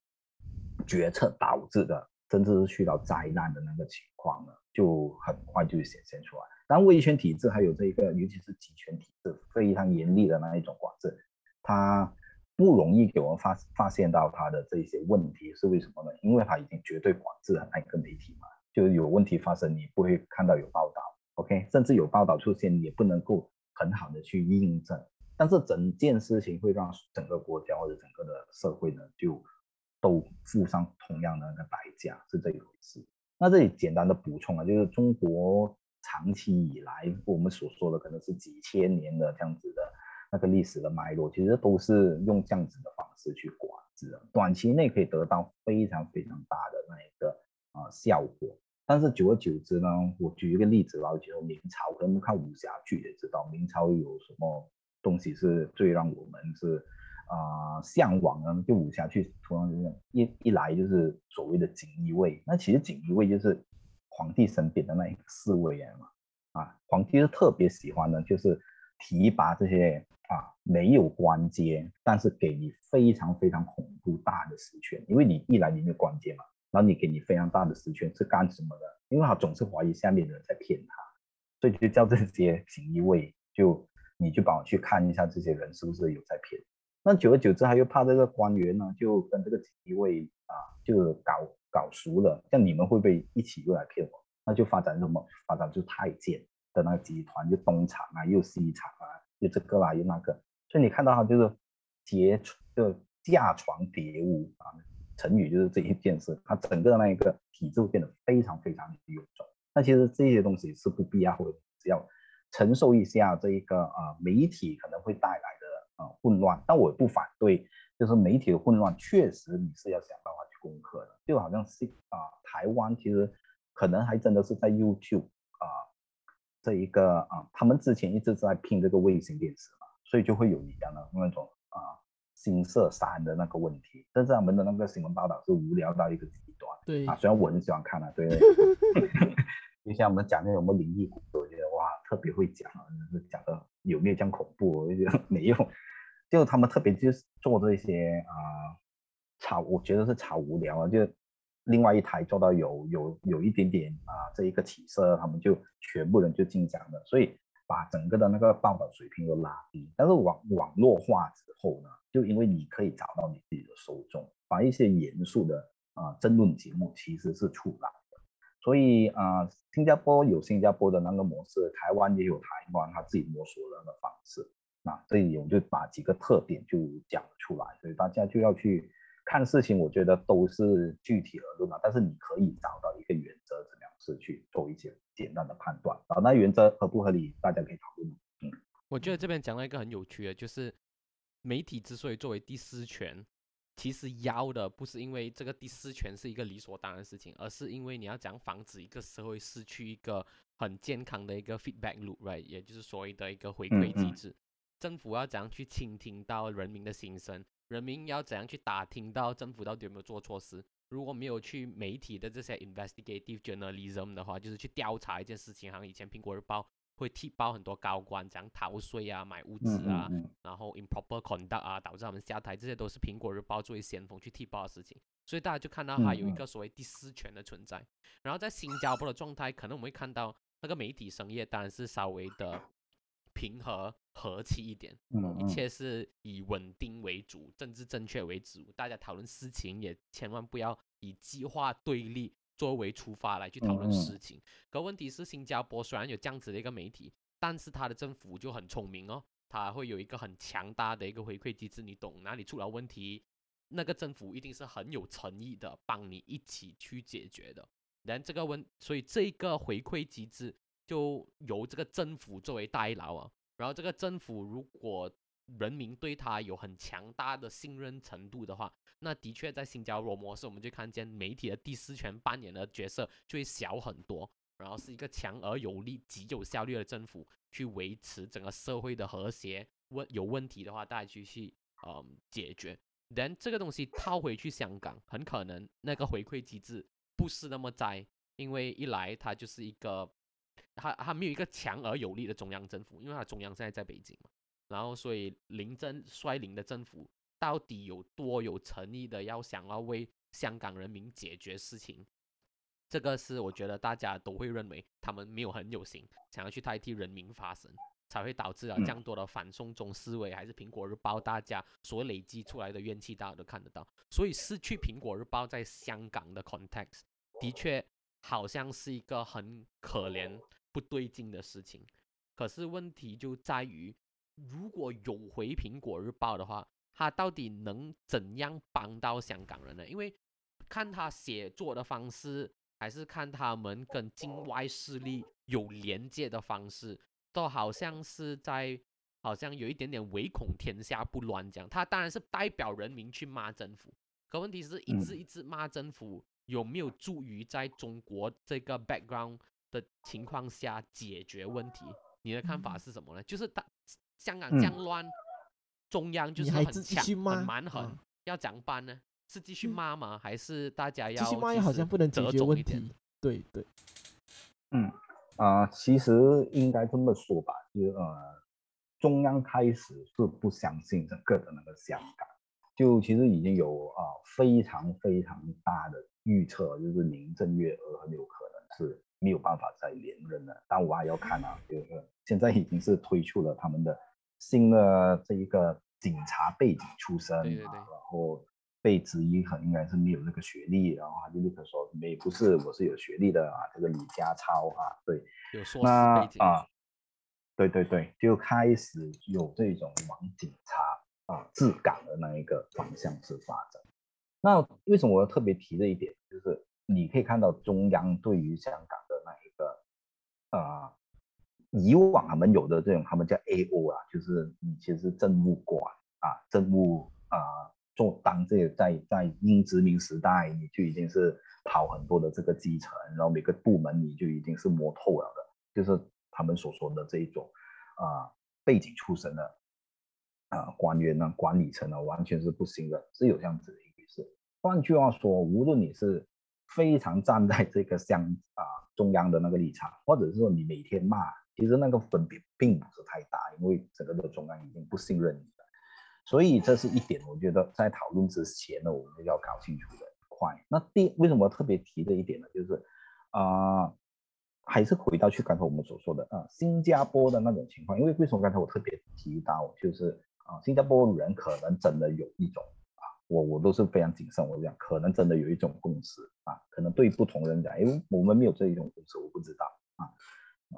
D: 决策导致的，甚至是去到灾难的那个情况呢，就很快就显现出来。当威权体制还有这一个，尤其是集权体制非常严厉的那一种管制，它不容易给我们发发现到它的这一些问题是为什么呢？因为它已经绝对管制了那个媒体嘛，就有问题发生你不会看到有报道，OK，甚至有报道出现也不能够很好的去印证。但是整件事情会让整个国家或者整个的社会呢，就都付上同样的那个代价，是这一回事。那这里简单的补充啊，就是中国。长期以来，我们所说的可能是几千年的这样子的那个历史的脉络，其实都是用这样子的方式去管制，短期内可以得到非常非常大的那一个啊效果。但是久而久之呢，我举一个例子啦，就明朝，可能看武侠剧也知道，明朝有什么东西是最让我们是啊向往呢？就武侠剧，突然就是一一来就是所谓的锦衣卫，那其实锦衣卫就是。皇帝身边的那一个侍卫员嘛，啊，皇帝是特别喜欢的，就是提拔这些啊没有官阶，但是给你非常非常恐怖大的实权，因为你一来你没有官阶嘛，然后你给你非常大的实权是干什么的？因为他总是怀疑下面的人在骗他，所以就叫这些锦衣卫，就你就帮我去看一下这些人是不是有在骗。那久而久之，他又怕这个官员呢，就跟这个锦衣卫啊，就搞。搞熟了，像你们会不会一起又来骗我？那就发展什么？发展就太监的那个集团，就东厂啊，又西厂啊，又这个啦，又那个。所以你看到他就是叠就架床叠屋啊，成语就是这一件事。他整个那一个体制变得非常非常的臃肿。那其实这些东西是不必要，或者只要承受一下这一个啊媒体可能会带来的的啊混乱。但我不反对，就是媒体的混乱，确实你是要想办法。去攻克的，就好像是啊，台湾其实可能还真的是在 YouTube 啊这一个啊，他们之前一直在拼这个卫星电视嘛，所以就会有你讲的那种啊新色三的那个问题，但是他们的那个新闻报道是无聊到一个极端
C: 对
D: 啊，虽然我很喜欢看啊，对，就像我们讲那种什么灵异故事，我觉得哇特别会讲啊，讲的有没有这样恐怖，我就觉得没有，就他们特别就是做这些啊超，我觉得是超无聊啊，就另外一台做到有有有一点点啊这一个起色，他们就全部人就进讲了，所以把整个的那个报道水平都拉低。但是网网络化之后呢，就因为你可以找到你自己的受众，把一些严肃的啊争论节目其实是出来。所以啊，新加坡有新加坡的那个模式，台湾也有台湾他自己摸索的那个方式。那这里我就把几个特点就讲出来，所以大家就要去。看事情，我觉得都是具体而论嘛，但是你可以找到一个原则，怎么样是去做一些简单的判断啊？那原则合不合理，大家可以讨论。嗯，
B: 我觉得这边讲了一个很有趣的，就是媒体之所以作为第四权，其实要的不是因为这个第四权是一个理所当然的事情，而是因为你要讲防止一个社会失去一个很健康的一个 feedback loop，right？也就是所谓的一个回馈机制，政府要怎样去倾听到人民的心声？人民要怎样去打听到政府到底有没有做错事？如果没有去媒体的这些 investigative journalism 的话，就是去调查一件事情，好像以前苹果日报会踢爆很多高官讲逃税啊、买物资啊，然后 improper conduct 啊，导致他们下台，这些都是苹果日报作为先锋去踢爆的事情。所以大家就看到它有一个所谓第四权的存在。然后在新加坡的状态，可能我们会看到那个媒体生业当然是稍微的。平和和气一点，一切是以稳定为主，政治正确为主。大家讨论事情也千万不要以激化对立作为出发来去讨论事情。可问题是，新加坡虽然有这样子的一个媒体，但是它的政府就很聪明哦，它会有一个很强大的一个回馈机制。你懂哪里出了问题，那个政府一定是很有诚意的帮你一起去解决的。然这个问，所以这个回馈机制。就由这个政府作为代劳啊，然后这个政府如果人民对他有很强大的信任程度的话，那的确在新加坡模式，我们就看见媒体的第四权扮演的角色就会小很多，然后是一个强而有力、极有效率的政府去维持整个社会的和谐。问有问题的话，大家就去嗯解决。但这个东西套回去香港，很可能那个回馈机制不是那么在，因为一来它就是一个。他他没有一个强而有力的中央政府，因为他中央现在在北京嘛，然后所以林郑率领的政府到底有多有诚意的要想要为香港人民解决事情，这个是我觉得大家都会认为他们没有很有心，想要去代替人民发声，才会导致了这样多的反送中思维，还是苹果日报大家所累积出来的怨气，大家都看得到，所以失去苹果日报在香港的 context 的确好像是一个很可怜。不对劲的事情，可是问题就在于，如果有回苹果日报的话，他到底能怎样帮到香港人呢？因为看他写作的方式，还是看他们跟境外势力有连接的方式，都好像是在好像有一点点唯恐天下不乱这样。他当然是代表人民去骂政府，可问题是一直一直骂政府，有没有助于在中国这个 background？的情况下解决问题，你的看法是什么呢？就是他香港这样乱，中央就是很强很蛮横，要怎样办呢？是继续骂吗？还是大家要
C: 继续骂？好像不能解决问题。对对，
D: 嗯啊，其实应该这么说吧，就是呃，中央开始是不相信整个的那个香港，就其实已经有啊非常非常大的预测，就是林郑月娥很有可能是。没有办法再连任了，但我还要看啊，就是现在已经是推出了他们的新的这一个警察背景出身啊，然后被质疑很应该是没有那个学历，然后他就立刻说没不是，我是有学历的啊，这个李家超啊，对，那啊，对对对，就开始有这种往警察啊治港的那一个方向去发展。那为什么我要特别提这一点？就是你可以看到中央对于香港的那一个。啊，以往他们有的这种，他们叫 A O 啊，就是你其实政务官啊，政务啊，做当这在在英殖民时代，你就已经是跑很多的这个基层，然后每个部门你就已经是摸透了的，就是他们所说的这一种啊背景出身的。啊官员呢、管理层呢，完全是不行的，是有这样子的一回事。换句话说，无论你是非常站在这个乡啊中央的那个立场，或者是说你每天骂，其实那个分别并不是太大，因为整个的中央已经不信任你了。所以这是一点，我觉得在讨论之前呢，我们要搞清楚的一块。那第为什么特别提的一点呢？就是啊、还是回到去刚才我们所说的啊、新加坡的那种情况，因为为什么刚才我特别提到，就是啊、新加坡人可能真的有一种啊，我我都是非常谨慎，我讲可能真的有一种共识啊，可能对不同人讲，因为我们没有这一种共识，我不知道啊，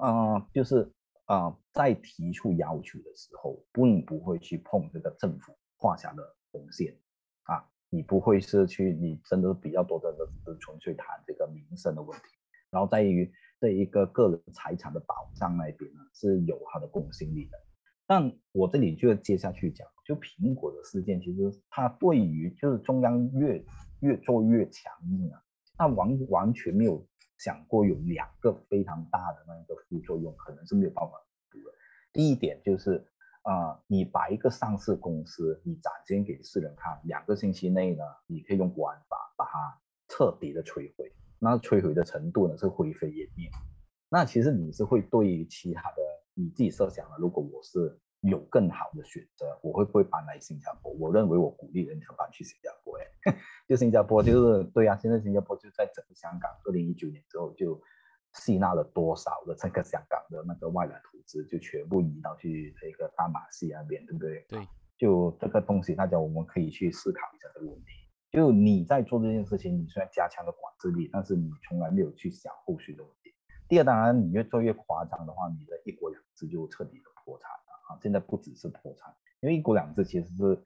D: 啊、就是啊、在提出要求的时候，并不会去碰这个政府画下的红线啊，你不会是去，你真的比较多的是纯粹谈这个民生的问题。然后在于这一个个人财产的保障那边呢，是有它的公信力的。但我这里就接下去讲，就苹果的事件，其实它对于就是中央越越做越强硬啊，它完完全没有想过有两个非常大的那个副作用，可能是没有办法补的。第一点就是啊、你把一个上市公司你展现给世人看，两个星期内呢，你可以用国安法把它彻底的摧毁。那摧毁的程度呢是灰飞烟灭。那其实你是会对于其他的你自己设想的，如果我是有更好的选择，我会不会搬来新加坡？我认为我鼓励人家搬去新加坡。哎，就新加坡就是对啊，现在新加坡就在整个香港，二零一九年之后就吸纳了多少的这个香港的那个外来投资，就全部移到去这个大马戏那边，对不对？
B: 对，
D: 就这个东西，大家我们可以去思考一下这个问题。就你在做这件事情，你虽然加强了管制力，但是你从来没有去想后续的问题。第二，当然你越做越夸张的话，你的一国两制就彻底的破产了啊！现在不只是破产，因为一国两制其实是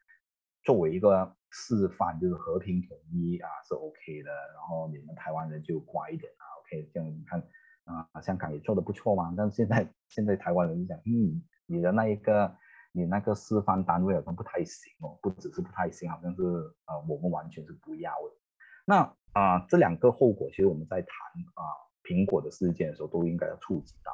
D: 作为一个示范，就是和平统一啊是 OK 的，然后你们台湾人就乖一点啊，OK，这样你看啊，香港也做的不错嘛，但是现在现在台湾人讲，嗯，你的那一个。你那个示范单位好像不太行哦，不只是不太行，好像是呃我们完全是不要的。那啊、这两个后果，其实我们在谈啊、苹果的事件的时候，都应该要触及到。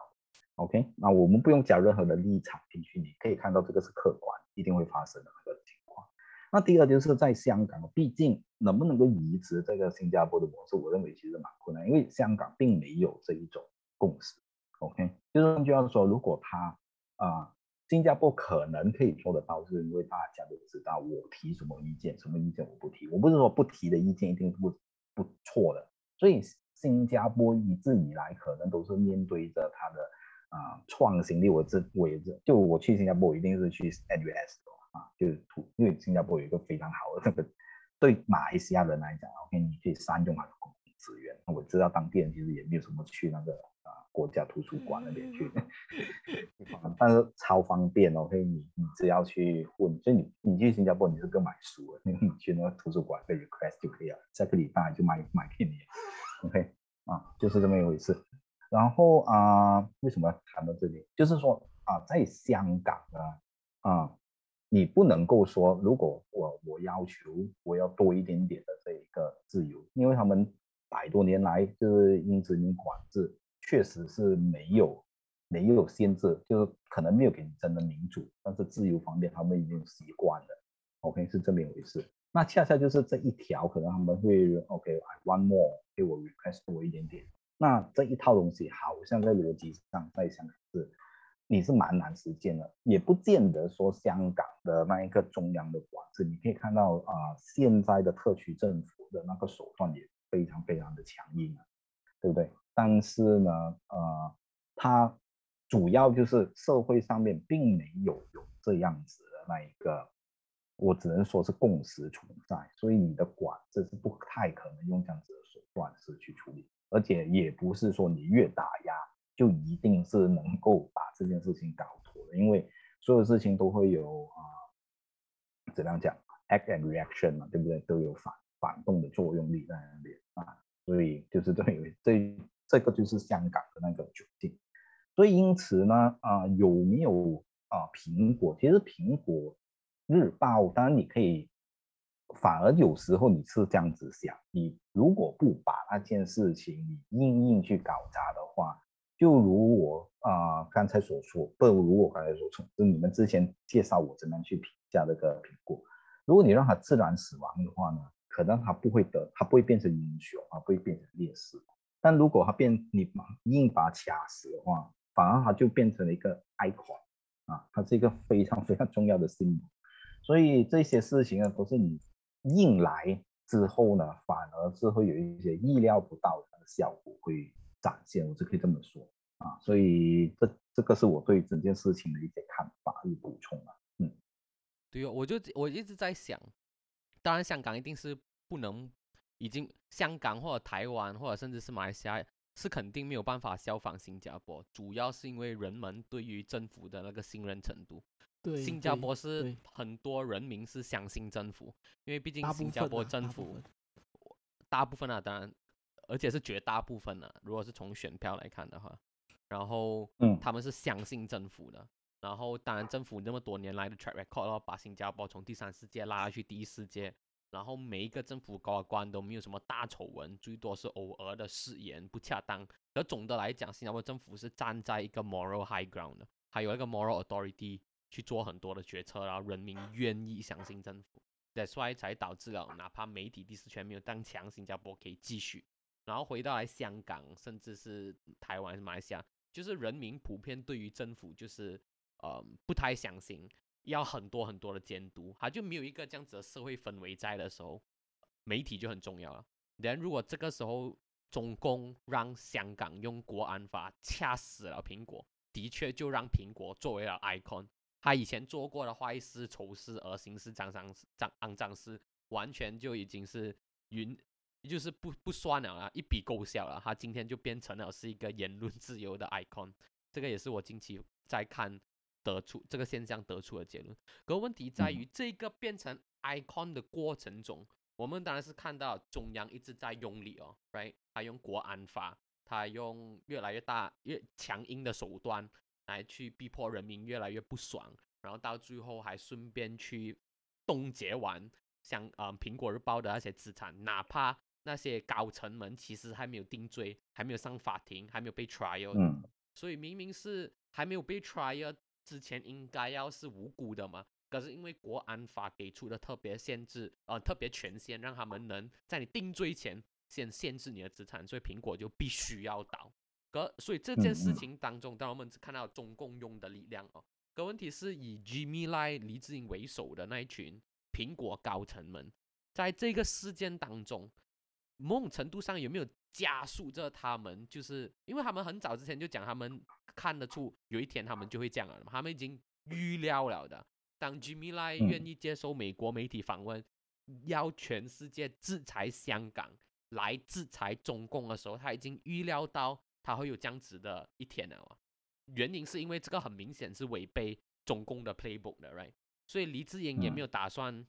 D: OK，那我们不用加任何的立场进去，你可以看到这个是客观，一定会发生的那个情况。那第二就是在香港，毕竟能不能够移植这个新加坡的模式，我认为其实蛮困难，因为香港并没有这一种共识。OK，就是换句话说，如果他啊。新加坡可能可以做得到，是因为大家都知道我提什么意见，什么意见我不提。我不是说不提的意见一定不不错的，所以新加坡一直以来可能都是面对着它的啊、创新力。我这我也是，就我去新加坡，我一定是去 NUS 的啊，就是土，因为新加坡有一个非常好的那个对马来西亚人来讲，OK，你可以善用它的公共资源。我知道当地人其实也没有什么去那个啊国家图书馆那边去。但是超方便哦，可以你你只要去问，所以你你去新加坡你是不用买书 的，你去那个图书馆被 request 就可以了，下个礼拜就买买给你，OK 啊，就是这么一回事。然后啊、为什么谈到这里？就是说啊，在香港呢啊，你不能够说，如果我我要求我要多一点点的这一个自由，因为他们百多年来就是英殖民管制，确实是没有。没有限制，就是可能没有给你真的民主，但是自由方面他们已经习惯了，OK 是这么一回事。那恰恰就是这一条，可能他们会 OK，I、want more，给我 request 多一点点。那这一套东西好像在逻辑上在香港是你是蛮难实践的，也不见得说香港的那一个中央的管制，你可以看到啊、现在的特区政府的那个手段也非常非常的强硬啊，对不对？但是呢，呃，它主要就是社会上面并没有有这样子的那一个，我只能说是共识存在，所以你的管制是不太可能用这样子的手段是去处理，而且也不是说你越打压就一定是能够把这件事情搞妥的，因为所有事情都会有啊、呃，怎样讲，act and reaction 嘛，对不对？都有反反动的作用力在那边啊，所以就是这么这这个就是香港的那个窘境。所以因此呢，啊、有没有啊、苹果？其实苹果日报，当然你可以，反而有时候你是这样子想，你如果不把那件事情你硬硬去搞砸的话，就如我啊、刚才所说，不如我刚才所说，就你们之前介绍我怎么样去评价这个苹果。如果你让它自然死亡的话呢，可能它不会得，它不会变成英雄，它不会变成烈士。但如果它变你硬把它掐死的话，反而它就变成了一个 icon 啊，它是一个非常非常重要的 symbol。所以这些事情呢，都是你硬来之后呢，反而是会有一些意料不到的效果会展现，我就可以这么说啊。所以这这个是我对整件事情的一些看法与补充啊。嗯，
B: 对哦，我就我一直在想，当然香港一定是不能，已经香港或者台湾或者甚至是马来西亚是肯定没有办法效仿新加坡，主要是因为人们对于政府的那个信任程度。
C: 对，
B: 新加坡是很多人民是相信政府，因为毕竟新加坡政府大部分啊，当然，而且是绝大部分啊，如果是从选票来看的话，然后
D: 嗯。
B: 他们是相信政府的，然后当然政府那么多年来的 track record 后，把新加坡从第三世界拉下去第一世界，然后每一个政府高官都没有什么大丑闻，最多是偶尔的誓言不恰当，而总的来讲，新加坡政府是站在一个 moral high ground 的，还有一个 moral authority 去做很多的决策，然后人民愿意相信政府。That's why 才导致了，哪怕媒体第四权没有当强，新加坡可以继续。然后回到来香港，甚至是台湾、马来西亚，就是人民普遍对于政府就是呃不太相信，要很多很多的监督，他就没有一个这样子的社会氛围在的时候，媒体就很重要了。人如果这个时候中共让香港用国安法掐死了苹果，的确就让苹果作为了 icon。他以前做过的坏事、丑事、恶心事、脏脏事、脏肮脏事，完全就已经是云，就是不不算了啊，一笔勾销了。他今天就变成了是一个言论自由的 icon，这个也是我近期在看得出这个现象得出的结论。可问题在于，这个变成 icon 的过程中，我们当然是看到中央一直在用力哦，right？他用国安法，他用越来越大、越强硬的手段来去逼迫人民越来越不爽，然后到最后还顺便去冻结完像呃苹果日报的那些资产，哪怕那些高层们其实还没有定罪，还没有上法庭，还没有被 trial，的
D: 嗯
B: 所以明明是还没有被 trial 之前应该要是无辜的嘛，可是因为国安法给出的特别限制，呃，特别权限，让他们能在你定罪前先限制你的资产，所以苹果就必须要倒。可所以这件事情当中，当然我们只看到中共用的力量哦，可问题是以 Jimmy Lai 黎智英为首的那一群苹果高层们，在这个事件当中，某种程度上有没有加速着他们？就是因为他们很早之前就讲，他们看得出有一天他们就会这样了，他们已经预料了的。当 Jimmy Lai
D: 嗯
B: 愿意接受美国媒体访问，要全世界制裁香港，来制裁中共的时候，他已经预料到他会有这样子的一天了啊。原因是因为这个很明显是违背中共的 playbook 的，right？所以黎智英也没有打算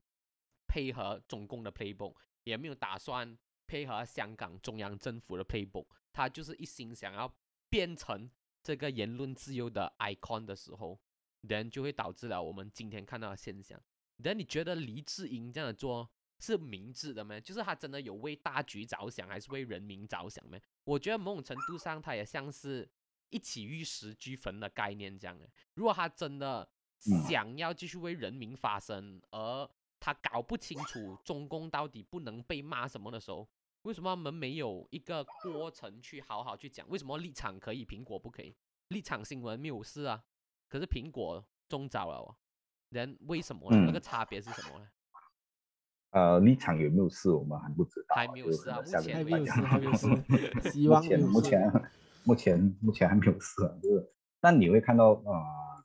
B: 配合中共的 playbook，也没有打算配合香港中央政府的 playbook，他就是一心想要变成这个言论自由的 icon 的时候，then 就会导致了我们今天看到的现象。then 你觉得黎智英这样的做是明智的吗？就是他真的有为大局着想，还是为人民着想吗？我觉得某种程度上，他也像是一起玉石俱焚的概念这样诶。如果他真的
D: 嗯
B: 想要继续为人民发声，而他搞不清楚中共到底不能被骂什么的时候，为什么他们没有一个过程去好好去讲？为什么立场可以，苹果不可以？立场新闻没有事啊，可是苹果中招了哦。人为什么呢？那
D: 嗯
B: 个差别是什么呢？
D: 呃，立场有没有事我们还不知道啊，
B: 还没有事啊
D: 下个
C: 还没有事，
D: 礼拜讲
C: 还没有事，希
D: 目前
C: 望
D: 目前目前目前还没有事啊，就是，但你会看到呃，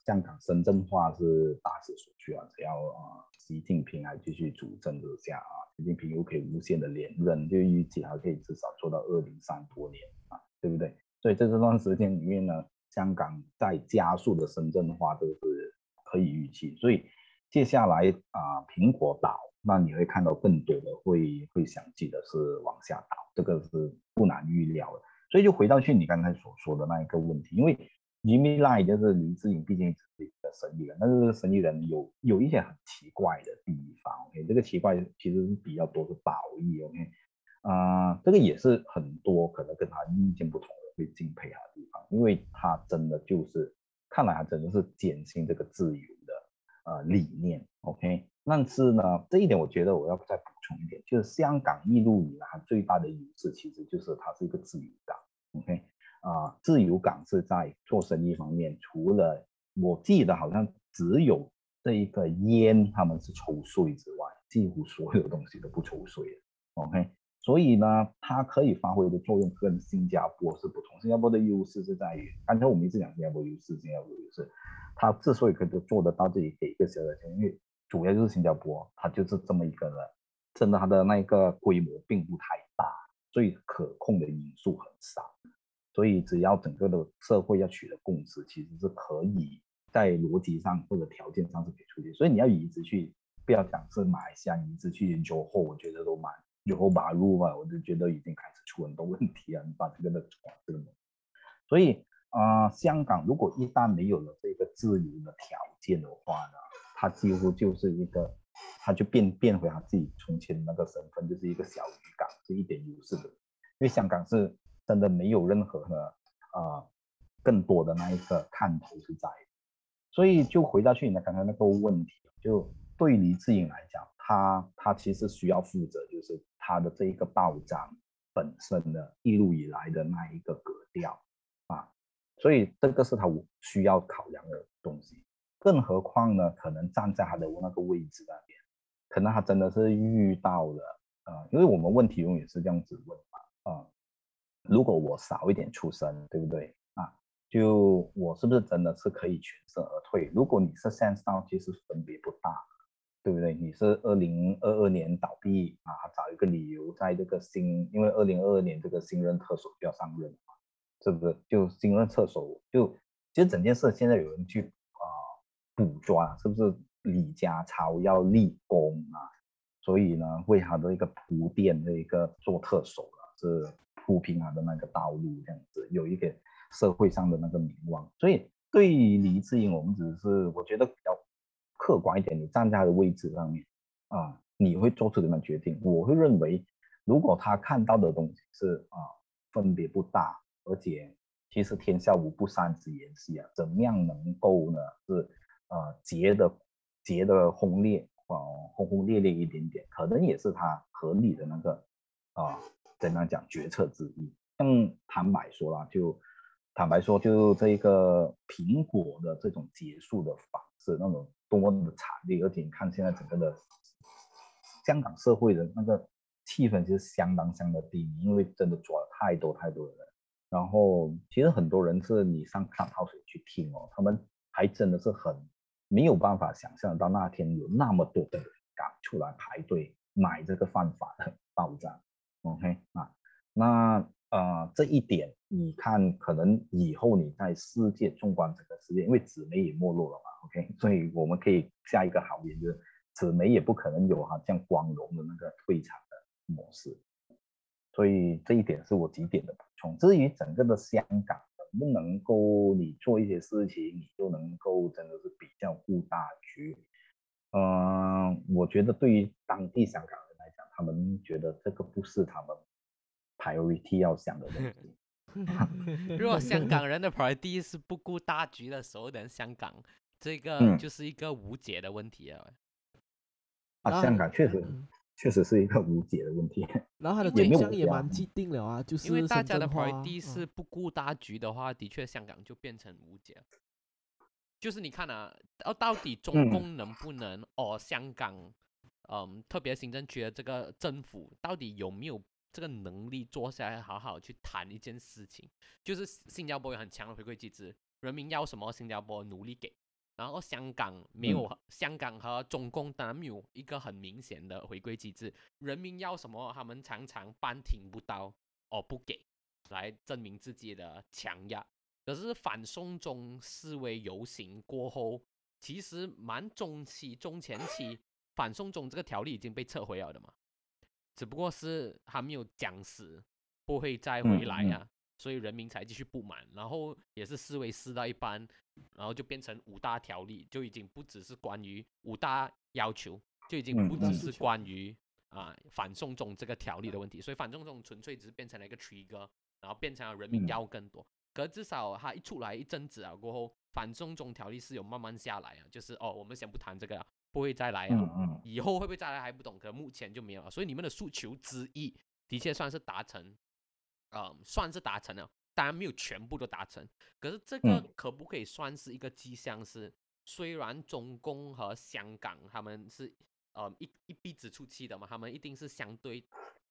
D: 香港深圳化是大势所趋啊，只要呃习近平还继续主政之下啊，习近平又可以无限的连任，就预计还可以至少做到二零三多年啊，对不对？所以在这段时间里面呢，香港在加速的深圳化都是可以预期，所以接下来啊、苹果倒，那你会看到更多的会会想记得是往下倒，这个是不难预料的。所以就回到去你刚才所说的那一个问题，因为 Jimmy Lai 就是林志颖，毕竟是一个生意人，但是这个生意人有有一些很奇怪的地方，OK，这个奇怪其实是比较多是褒义，OK，啊、这个也是很多可能跟他意见不同的会敬佩他的地方，因为他真的就是看来他真的是坚信这个自由的呃理念，OK。但是呢，这一点我觉得我要再补充一点，就是香港一路以来最大的优势其实就是它是一个自由港，OK。啊、自由港是在做生意方面，除了我记得好像只有这一个烟他们是抽税之外，几乎所有东西都不抽税的，OK。所以呢，它可以发挥的作用跟新加坡是不同。新加坡的优势是在于，刚才我们一直讲新加坡优势，新加坡优势，它之所以可以做得到这里给一个小小钱，因为主要就是新加坡，它就是这么一个人，真的它的那个规模并不太大，所以可控的因素很少。所以只要整个的社会要取得共识，其实是可以在逻辑上或者条件上是可以出现。所以你要移植去，不要讲是马来西亚移植去研究后，我觉得都蛮有后把路啊，我就觉得已经开始出很多问题啊，你把这个的管这个。所以啊、香港如果一旦没有了这个自由的条件的话呢，它几乎就是一个，它就变变回他自己从前那个身份，就是一个小渔港，是一点优势的。因为香港是真的没有任何的呃更多的那一个看头是在，所以就回到去你的刚才那个问题，就对黎智英来讲，他他其实需要负责就是他的这一个报章本身的一路以来的那一个格调啊，所以这个是他需要考量的东西。更何况呢，可能站在他的那个位置那边，可能他真的是遇到了呃，因为我们问题永远是这样子问嘛，啊、如果我少一点出声，对不对啊？就我是不是真的是可以全身而退？如果你是 sense 到其实分别不大，对不对？你是二零二二年倒闭啊，找一个理由在这个新，因为二零二二年这个新任特首就要上任嘛，是不是？就新任特首就其实整件事现在有人去、捕抓，是不是李家超要立功啊？所以呢，为他的一个铺垫的一个做特首了，是铺平他的那个道路，这样子有一个社会上的那个名望。所以对于黎智英，我们只是我觉得比较客观一点，你站在他的位置上面啊，你会做出什么决定？我会认为，如果他看到的东西是啊分别不大，而且其实天下无不散之筵席啊，怎么样能够呢是呃结的结的轰烈啊轰轰烈烈一点点，可能也是他合理的那个啊怎样讲决策之一。像坦白说啦，就坦白说，就这个苹果的这种结束的方式，那种多么的惨烈，而且你看现在整个的香港社会的那个气氛其实相当相当低迷，因为真的抓了太多太多的人。然后其实很多人是你上看泡水去听哦，他们还真的是很没有办法想象到那天有那么多的人敢出来排队买这个犯法的报章。OK 啊，那呃这一点你看，可能以后你在世界纵观整个世界，因为纸媒也没落了嘛，OK，所以我们可以下一个豪言就是纸媒也不可能有好像光荣的那个退场的模式。所以这一点是我几点的补充。至于整个的香港不能够你做一些事情，你就能够真的是比较顾大局，嗯、我觉得对于当地香港人来讲，他们觉得这个不是他们 priority 要想的东西。
B: 如果香港人的 priority 是不顾大局的时候，等香港这个
D: 嗯
B: 就是一个无解的问题了。
D: 啊，香港确实
C: 嗯
D: 确实是一个无解的问题。
C: 然后他的对象也蛮既定了啊，就是
B: 因为大家的
C: 圳化
B: priority 是
C: 嗯
B: 不顾大局的话，的确香港就变成无解。就是你看啊，到到底中
D: 嗯
B: 共能不能，哦，香港，嗯，特别行政区的这个政府到底有没有这个能力坐下来好好去谈一件事情？就是新加坡有很强的回馈机制，人民要什么，新加坡努力给。然后香港没有，香港和中共当然没有一个很明显的回归机制，人民要什么，他们常常半听不到，哦不给，来证明自己的强压。可是反送中示威游行过后，其实蛮中期、中前期，反送中这个条例已经被撤回了的嘛，只不过是还没有讲死，不会再回来呀、所以人民才继续不满，然后也是思维撕到一半，然后就变成五大条例，就已经不只是关于五大要求，就已经
D: 嗯
B: 不只是关于啊反送中这个条例的问题，所以反送中纯粹只是变成了一个 trigger，然后变成了人民
D: 嗯
B: 要更多。可至少它一出来一阵子啊过后，反送中条例是有慢慢下来啊，就是哦，我们先不谈这个了，不会再来啊。以后会不会再来还不懂，可能目前就没有了。所以你们的诉求之一的确算是达成，嗯，算是达成了，当然没有全部都达成。可是这个
D: 嗯
B: 可不可以算是一个迹象是？虽然中共和香港他们是呃一一鼻子出气的嘛，他们一定是相对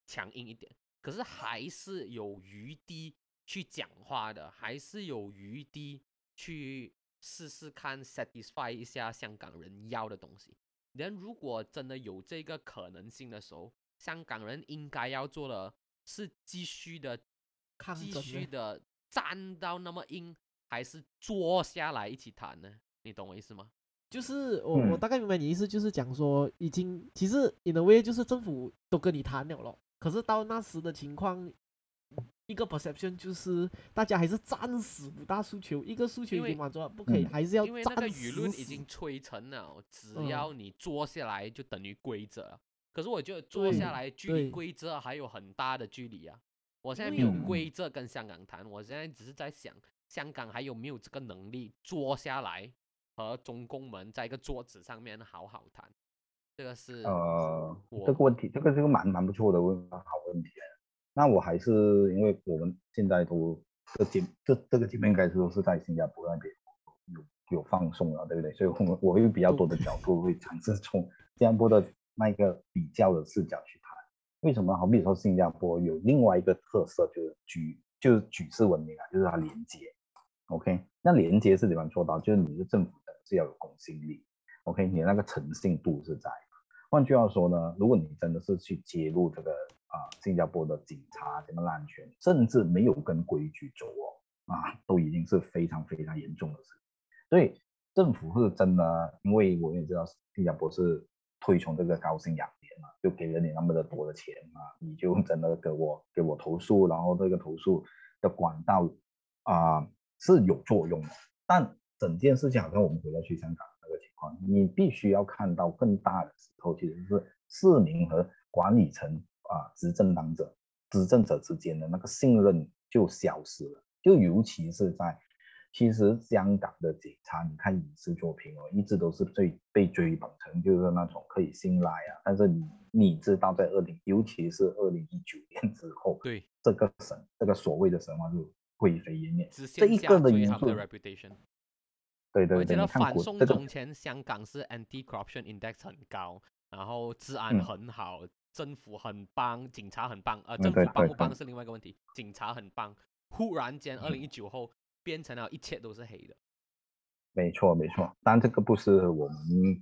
B: 强硬一点，可是还是有余地去讲话的，还是有余地去试试看 satisfy 一下香港人要的东西。人如果真的有这个可能性的时候，香港人应该要做的是继续的、继
C: 抗争呢
B: 续的站到那么硬，还是坐下来一起谈呢？你懂我意思吗？
C: 就是我我
D: 嗯
C: 大概明白你意思，就是讲说已经其实 in a way 就是政府都跟你谈了咯，可是到那时的情况，一个 perception 就是大家还是暂时不大诉求，一个诉求已经满足了，不可以
D: 嗯
C: 还是要
B: 因为那个
C: 暂
B: 舆论已经吹成了，只
C: 嗯
B: 要你坐下来就等于规则了。可是我觉得坐下
C: 对
B: 来距离
C: 对
B: 规则还有很大的距离啊！我现在没有
D: 为
B: 规则跟香港谈，我现在只是在想，香港还有没有这个能力坐下来和中共们在一个桌子上面好好谈？这个是
D: 呃，这个问题，这个是个蛮蛮不错的问好问题。那我还是因为我们现在都这节这这个节目应该是都是在新加坡那边有有放松了，对不对？所以我们我会比较多的角度会尝试从新加坡的那个比较的视角去谈。为什么？好比说新加坡有另外一个特色，就是举就是举世闻名啊，就是它连接。OK，那连接是怎么样做到？就是你的政府的是要有公信力，OK，你那个诚信度是在。换句话说呢，如果你真的是去揭露这个啊、新加坡的警察怎么滥权，甚至没有跟规矩走哦，啊，都已经是非常非常严重的事。所以政府是真的，因为我也知道新加坡是推崇这个高薪养廉嘛，就给了你那么的多的钱啊，你就真的给我给我投诉，然后这个投诉的管道啊、是有作用的，但整件事情好像我们回到去香港那个情况，你必须要看到更大的时候，其实是市民和管理层啊、执政党者、执政者之间的那个信任就消失了，就尤其是在。其实香港的警察，你看影视作品哦，一直都是最被追捧成就是那种可以信赖啊。但是你你知道，在二零，尤其是二零一九年之后，
B: 对
D: 这个神，这个所谓的神话就灰飞烟灭。
B: 直
D: 这一个的
B: 线下坠
D: 因素
B: 他们的 reputation。
D: 对对对，
B: 我记得
D: 你看
B: 反送
D: 国这个
B: 中前，香港是 anti-corruption index 很高，然后治安
D: 嗯
B: 很好，政府很棒，警察很棒。呃，
D: 嗯
B: 政府棒不棒是另外一个问题，警察很棒。忽然间，二
D: 嗯
B: 零一九后变成了一切都是黑的。
D: 没错没错，当然这个不是我们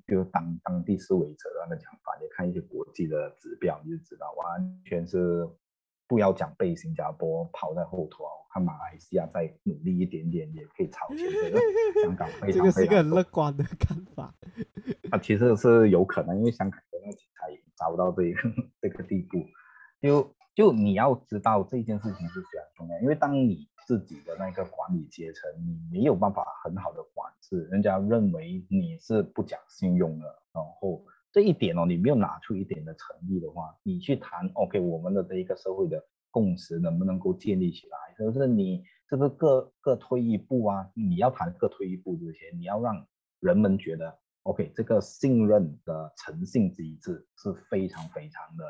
D: 就当当地思维者的那个讲法，你看一些国际的指标，你就知道完全是不要讲被新加坡抛在后头啊。我看马来西亚再努力一点点，也可以超前这个香港 非常
C: 这个是一个很
D: 非常多
C: 乐观的看法。
D: 啊，其实是有可能，因为香港的那个警察也糟到这个这个地步，就就你要知道这件事情是非常重要，因为当你自己的那个管理阶层，你没有办法很好的管制，人家认为你是不讲信用的，然后这一点哦，你没有拿出一点的诚意的话，你去谈 OK 我们的这一个社会的共识能不能够建立起来，就是你这个各各退一步啊，你要谈各退一步之前，你要让人们觉得 OK 这个信任的诚信机制是非常非常的，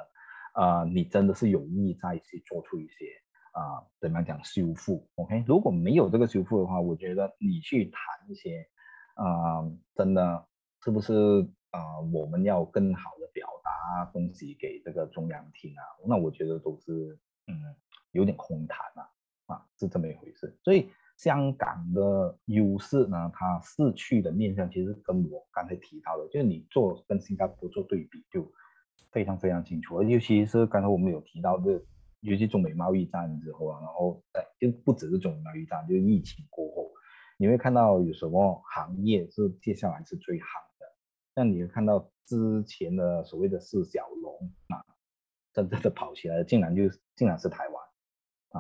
D: 呃，你真的是有意在去做出一些啊、怎么样讲修复？OK，如果没有这个修复的话，我觉得你去谈一些，啊，真的是不是啊、我们要更好的表达东西给这个中央听啊？那我觉得都是嗯有点空谈啊，啊是这么一回事。所以香港的优势呢，它逝去的面向其实跟我刚才提到的，就是你做跟新加坡做对比就非常非常清楚，尤其是刚才我们有提到的。尤其中美贸易战之后啊，然后哎就不只是中美贸易战，就是疫情过后，你会看到有什么行业是接下来是最好的。那你会看到之前的所谓的四小龙啊，真正的跑起来，竟然就竟然是台湾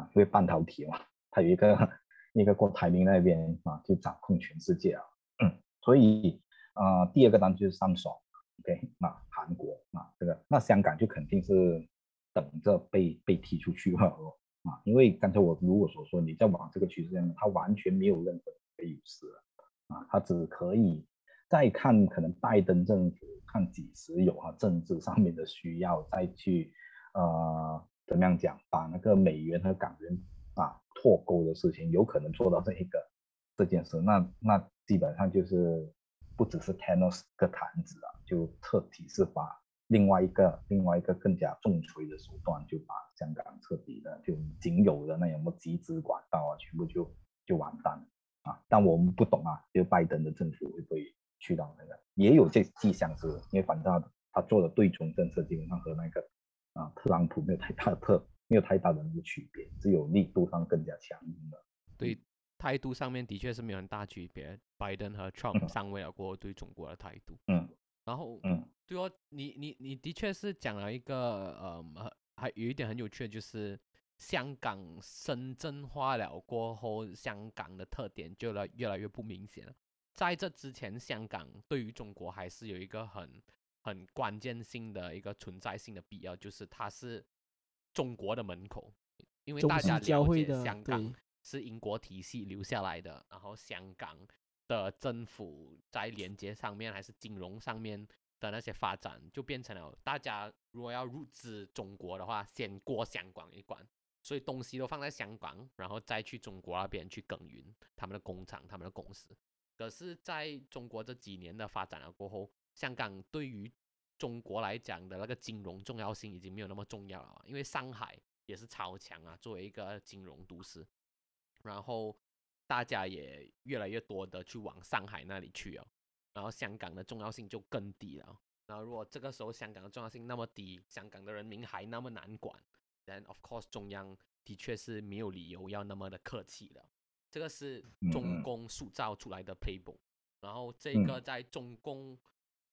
D: 啊，因为半导体嘛，它有一个一个过台铭那边啊，就掌控全世界啊，嗯，所以啊、呃第二个单就是上爽，，OK，那韩国啊这个，那香港就肯定是等着被被踢出去了 啊，因为刚才我如果所说，你在往这个趋势上，它完全没有任何的优势啊，它只可以再看可能拜登政府看几时有啊政治上面的需要再去呃怎么样讲，把那个美元和港元啊脱钩的事情，有可能做到这一个这件事，那那基本上就是不只是 tennis 个坛子啊，就彻底是把。另外一个，另外一个更加重锤的手段，就把香港彻底的就仅有的那什么集资管道啊，全部就就完蛋了啊！但我们不懂啊，就拜登的政府会不会去到那个？也有这迹象是，因为反正他做的对中政策基本上和那个啊特朗普没有太大的特没有太大的那个区别，只有力度上更加强硬了。
B: 对态度上面的确是没有很大区别，拜登和 Trump 上位了过后对中国的态度，
D: 嗯，
B: 然后
D: 嗯。
B: 对哦，你你你的确是讲了一个呃，还有一点很有趣的，就是香港深圳化了过后，香港的特点就来越来越不明显了。在这之前，香港对于中国还是有一个很很关键性的一个存在性的必要，就是它是中国的门口，因为大家了解香港是英国体系留下来的，然后香港的政府在连接上面还是金融上面。的那些发展就变成了，大家如果要入资中国的话，先过香港一关，所以东西都放在香港，然后再去中国那边去耕耘他们的工厂、他们的公司。可是，在中国这几年的发展了过后，香港对于中国来讲的那个金融重要性已经没有那么重要了，因为上海也是超强啊，作为一个金融都市，然后大家也越来越多的去往上海那里去哦。然后香港的重要性就更低了。然后如果这个时候香港的重要性那么低，香港的人民还那么难管，then of course 中央的确是没有理由要那么的客气的。这个是中共塑造出来的 playbook。然后这个在中共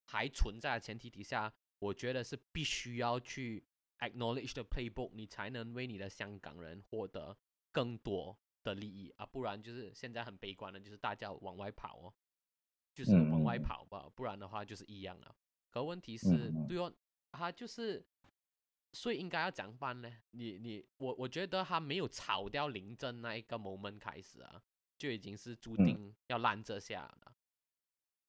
B: 还存在的前提底下，我觉得是必须要去 acknowledge the playbook，你才能为你的香港人获得更多的利益啊，不然就是现在很悲观的，就是大家往外跑哦。就是往外跑吧，不然的话就是一样了。可问题是，对哦，他就是，所以应该要怎样办呢？你你我我觉得他没有炒掉林正那一个 moment 开始啊，就已经是注定要烂这下了。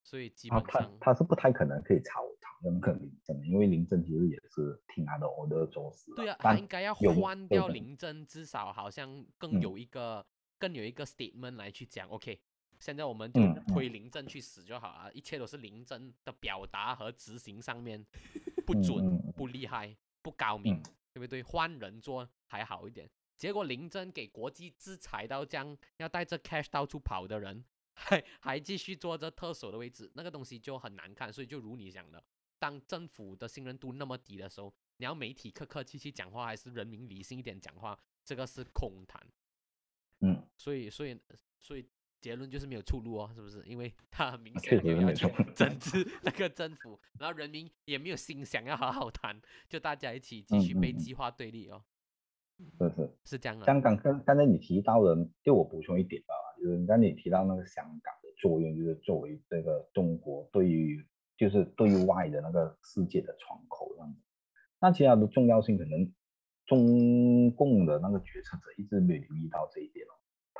B: 所以基本上
D: 他是不太可能可以炒炒那个林正，因为林正其实也是听他的 order 做事。
B: 对啊，他应该要换掉林正，至少好像更有一个更有一个 statement 来去讲，OK。现在我们就推林正去死就好了，一切都是林正的表达和执行上面 不准、不厉害、不高明，对不对？换人做还好一点。结果林正给国际制裁到这样，要带着 cash 到处跑的人，还还继续坐着特首的位置，那个东西就很难看。所以就如你讲的，当政府的信任度那么低的时候，你要媒体客客气气讲话，还是人民理性一点讲话，这个是空谈。
D: 嗯，
B: 所以所以所以。结论就是没有出路哦，是不是？因为 他很明显有要求整治那个政府，然后人民也没有心想要好好谈，就大家一起继续被激化对立哦。
D: 是是
B: 是这样的。
D: 香港刚刚才你提到的，就我补充一点吧，就是刚才你提到那个香港的作用，就是作为这个中国对于就是对外的那个世界的窗口这样子。那其他的重要性，可能中共的那个决策者一直没有留意到这一点哦。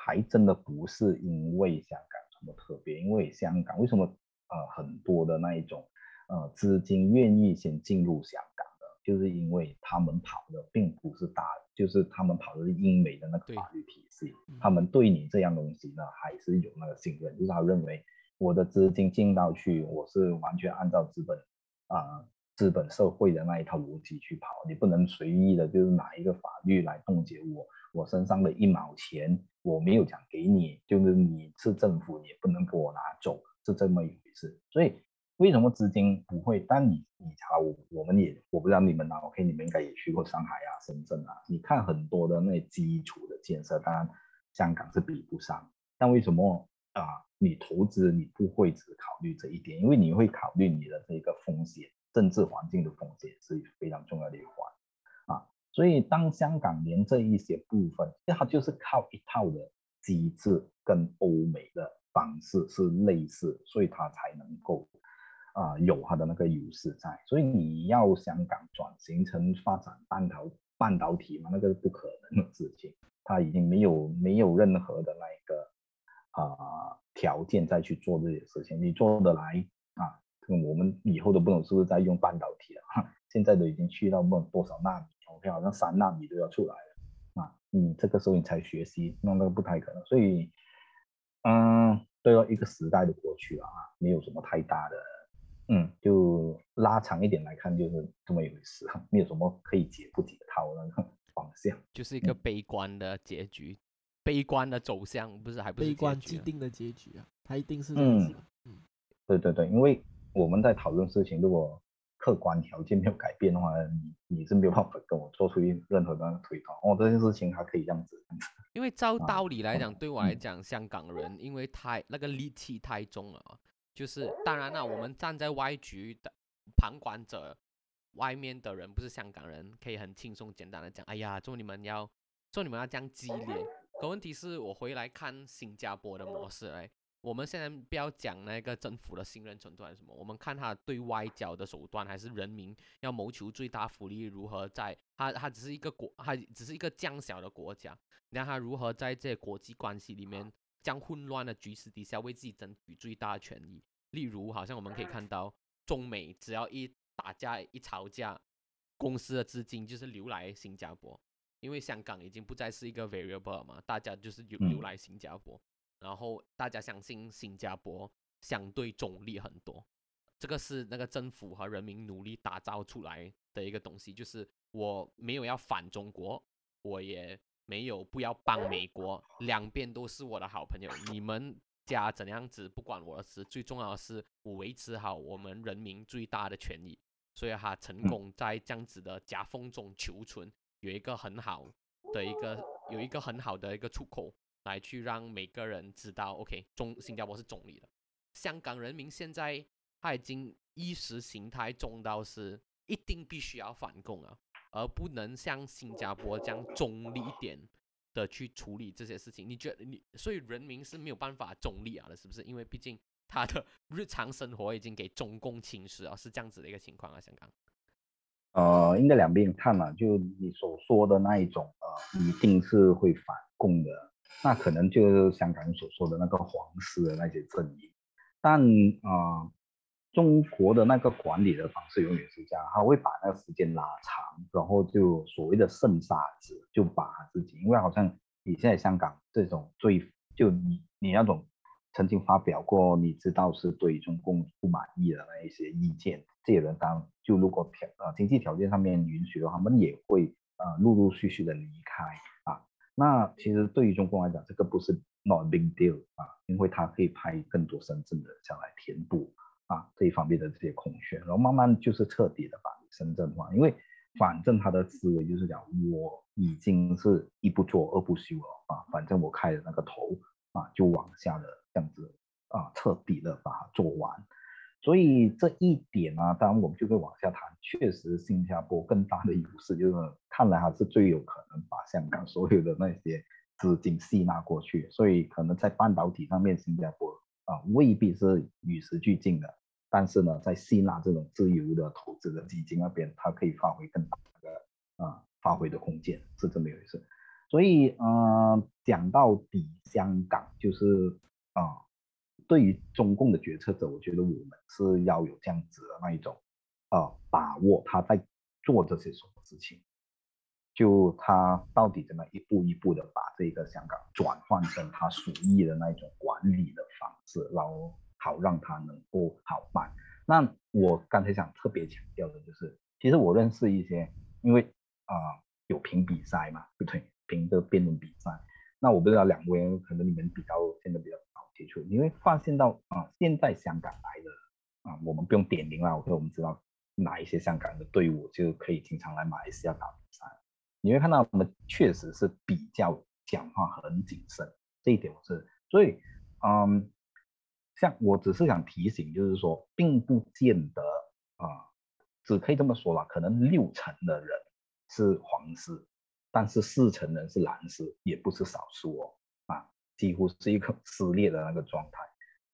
D: 还真的不是因为香港什么特别，因为香港为什么呃很多的那一种呃资金愿意先进入香港的，就是因为他们跑的并不是大，就是他们跑的是英美的那个法律体系，他们对你这样东西呢还是有那个信任，就是他认为我的资金进到去，我是完全按照资本啊资本社会的那一套逻辑去跑，你不能随意的就是拿一个法律来冻结我。我身上的一毛钱，我没有讲给你，就是你是政府，你也不能给我拿走，是这么一回事。所以为什么资金不会？但你你查我，我们也我不知道你们啊，OK，你们应该也去过上海啊、深圳啊，你看很多的那基础的建设，当然香港是比不上。但为什么啊？你投资你不会只考虑这一点，因为你会考虑你的这个风险，政治环境的风险是非常重要的一环。所以，当香港连这一些部分，它就是靠一套的机制跟欧美的方式是类似，所以它才能够啊、有它的那个优势在，所以你要香港转型成发展半导半导体嘛，那个是不可能的事情，它已经没有没有任何的那一个啊、条件再去做这些事情，你做得来啊？我们以后都不懂是不是在用半导体了，哈现在都已经去到不多少纳米好像三纳米都要出来了啊，你这个时候你才学习，那那个不太可能，所以嗯，对了，一个时代的过去了啊，没有什么太大的，嗯，就拉长一点来看，就是这么一回事，没有什么可以解不解套的方向。
B: 就是一个悲观的结局，悲观的走向，不是还不
C: 悲观既定的结局啊，它一定是这样子。嗯，
D: 对对对，因为我们在讨论事情，如果客观条件没有改变的话，你你是没有办法跟我做出任何的推断。哦，这件事情还可以这样子。
B: 因为照道理来讲，对我来
D: 嗯
B: 讲，香港人因为太那个戾气太重了，就是当然了，我们站在外局的旁观者，外面的人不是香港人，可以很轻松简单的讲，哎呀，做你们要做你们要这样激烈。可问题是我回来看新加坡的模式，哎，我们现在不要讲那个政府的信任程度还是什么，我们看他对外交的手段，还是人民要谋求最大福利，如何在他他只是一个国，他只是一个降小的国家。你看他如何在这国际关系里面，将混乱的局势底下为自己争取最大的权益。例如，好像我们可以看到，中美只要一打架、一吵架，公司的资金就是流来新加坡，因为香港已经不再是一个 variable 了嘛，大家就是流流
D: 嗯
B: 来新加坡，然后大家相信新加坡相对中立很多。这个是那个政府和人民努力打造出来的一个东西，就是我没有要反中国，我也没有不要帮美国，两边都是我的好朋友。你们家怎样子不管我的事，最重要的是我维持好我们人民最大的权益。所以他成
D: 嗯
B: 功在这样子的夹缝中求存，有一个很好的一个有一个很好的一个出口，来去让每个人知道，OK，中新加坡是中立的。香港人民现在他已经意识形态重到是一定必须要反共啊，而不能像新加坡这样中立一点的去处理这些事情。你觉得你所以人民是没有办法中立啊的，是不是？因为毕竟他的日常生活已经给中共侵蚀啊，是这样子的一个情况啊，香港。
D: 呃，应该两边看嘛，就你所说的那一种，呃，一定是会反共的，那可能就是香港人所说的那个皇室的那些阵营。但啊、呃中国的那个管理的方式永远是这样，他会把那个时间拉长，然后就所谓的剩沙子，就把自己，因为好像你现在香港这种最，就你你那种曾经发表过，你知道是对中共不满意的那一些意见，这些人当就如果条呃经济条件上面允许的话，他们也会呃陆陆续续的离开。那其实对于中共来讲，这个不是 not big deal 啊，因为他可以派更多深圳的人下来填补啊这一方面的这些空缺，然后慢慢就是彻底的把深圳化，因为反正他的思维就是讲我已经是一不做二不休了啊，反正我开了那个头啊，就往下的这样子啊，彻底的把它做完。所以这一点呢、当然我们就会往下谈。确实，新加坡更大的优势就是，看来还是最有可能把香港所有的那些资金吸纳过去。所以，可能在半导体上面，新加坡啊未必是与时俱进的，但是呢，在吸纳这种自由的投资的基金那边，它可以发挥更大的啊发挥的空间，是这么一回事。所以，呃，讲到底，香港就是啊。对于中共的决策者，我觉得我们是要有这样子的那一种，呃，把握他在做这些什么事情，就他到底怎么一步一步的把这个香港转换成他属意的那一种管理的方式，然后好让他能够好办。那我刚才想特别强调的就是，其实我认识一些，因为啊、有评比赛嘛，对不对？评的辩论比赛。那我不知道两位可能你们比较现在比较接触，你会发现到啊，现在香港来的啊，我们不用点名了，OK，我们知道哪一些香港的队伍就可以经常来马来西亚打比赛。你会看到他们确实是比较讲话很谨慎，这一点我是，所以嗯，像我只是想提醒，就是说，并不见得啊，只可以这么说了，可能六成的人是黄丝。但是四成人是蓝丝，也不是少数哦，几乎是一个 撕裂的那个状态。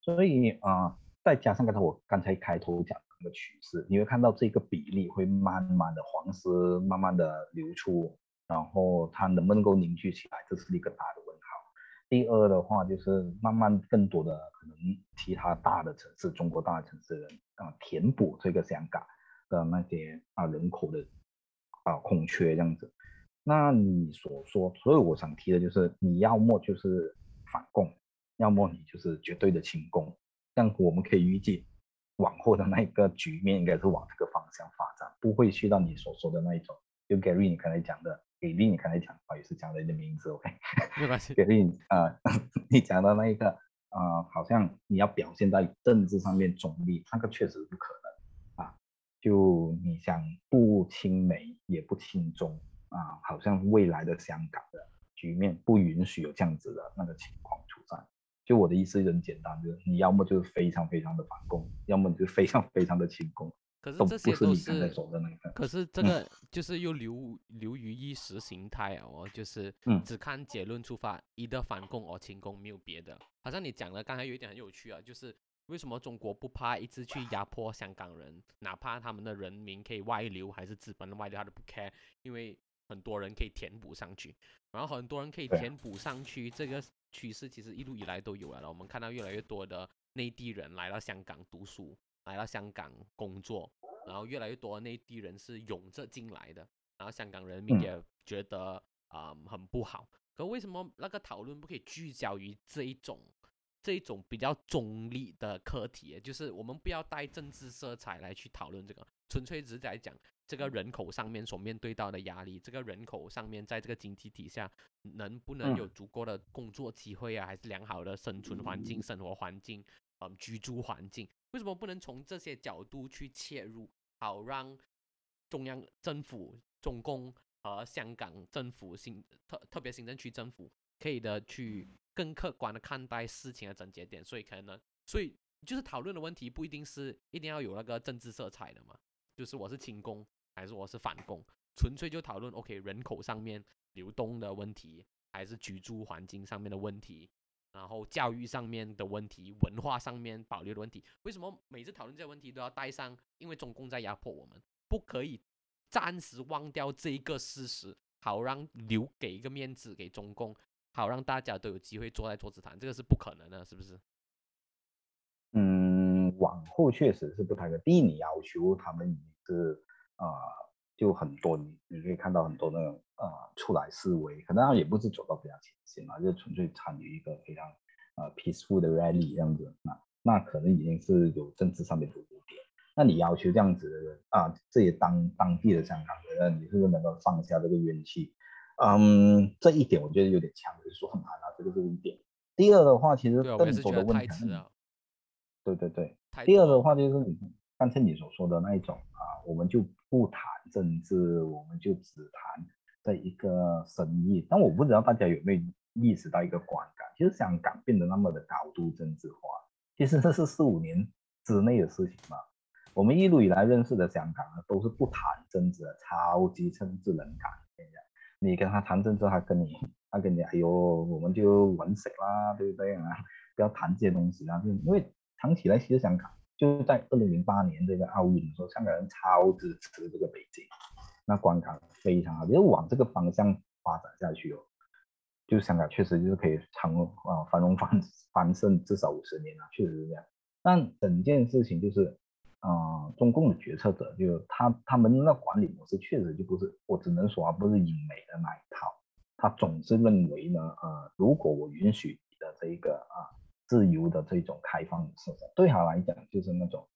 D: 所以啊、再加上刚才我刚才开头讲的那个趋势，你会看到这个比例会慢慢的黄丝慢慢的流出，然后它能不能够凝聚起来，这是一个大的问号。第二的话就是慢慢更多的可能其他大的城市，中国大的城市人啊填补这个香港的那些啊人口的啊空缺这样子。那你所说，所以我想提的就是，你要么就是反共，要么你就是绝对的亲共。这样我们可以预计，往后的那个局面应该是往这个方向发展，不会去到你所说的那一种。就 Gary 你刚才讲的，Gary 你刚才讲，不好意思讲了你的名字，OK？
B: 没关系。
D: Gary 啊，你讲的那一个啊，好像你要表现在政治上面中立，那个确实不可能啊。就你想不亲美也不亲中啊，好像未来的香港的局面不允许有这样子的那个情况出现。就我的意思很简单，就是你要么就是非常非常的反攻，要么就非常非常 的轻攻。
B: 可是这些都
D: 是，
B: 可是这个就是又流流于意识形态啊！哦，就是只看结论出发，一的反攻或轻攻，没有别的。好像你讲的刚才有一点很有趣啊，就是为什么中国不怕一直去压迫香港人，哪怕他们的人民可以外流，还是资本的外流，他都不 care，因为很多人可以填补上去，然后很多人可以填补上去，这个。趋势其实一路以来都有了，我们看到越来越多的内地人来到香港读书，来到香港工作，然后越来越多内地人是涌着进来的，然后香港人民也觉得啊很不好。可为什么那个讨论不可以聚焦于这一种这一种比较中立的课题？就是我们不要带政治色彩来去讨论这个，纯粹只是在讲。这个人口上面所面对到的压力，这个人口上面在这个经济底下能不能有足够的工作机会啊，还是良好的生存环境、生活环境，嗯，居住环境？为什么不能从这些角度去切入，好让中央政府、中共和香港政府行特特别行政区政府可以的去更客观的看待事情的症结点？所以可能，所以就是讨论的问题不一定是一定要有那个政治色彩的嘛。就是我是轻工还是我是反攻，纯粹就讨论 OK 人口上面流动的问题，还是居住环境上面的问题，然后教育上面的问题，文化上面保留的问题。为什么每次讨论这些问题都要带上？因为中共在压迫我们，不可以暂时忘掉这一个事实，好让留给一个面子给中共，好让大家都有机会坐在桌子谈，这个是不可能的，是不是？
D: 嗯。往后确实是不太可第一，你要求他们是啊，就很多你你可以看到很多那种啊出来示威，可能也不是走到非常前线嘛，就纯粹参与一个非常呃 peaceful 的 rally 这样子，那那可能已经是有政治上面的污点。那你要求这样子的人啊，这些当当地的香港人，你是不是能够放下这个怨气？嗯，这一点我觉得有点强人说难啊，这个是一点。第二的话，其实更多的问题，对对对。第二的话就是你刚才你所说的那一种啊，我们就不谈政治，我们就只谈这一个生意。但我不知道大家有没有意识到一个观感，其实香港变得那么的高度政治化，其实这是四五年之内的事情嘛。我们一路以来认识的香港呢，都是不谈政治的，超级政治冷感。你跟他谈政治，他跟你他跟你哎呦，我们就稳死啦，对不对啊？不要谈这些东西啊，就因为。长期来，其实香港就在二零零八年这个奥运的时候，香港人超支持这个北京，那观感非常好。就往这个方向发展下去哦，就香港确实就是可以长啊繁荣繁繁盛至少五十年啊，确实是这样。但整件事情就是，啊，中共的决策者就他他们那管理模式确实就不是，我只能说啊，不是英美的那一套。他总是认为呢，呃，如果我允许的这一个啊。自由的这种开放的，对他来讲就是那种，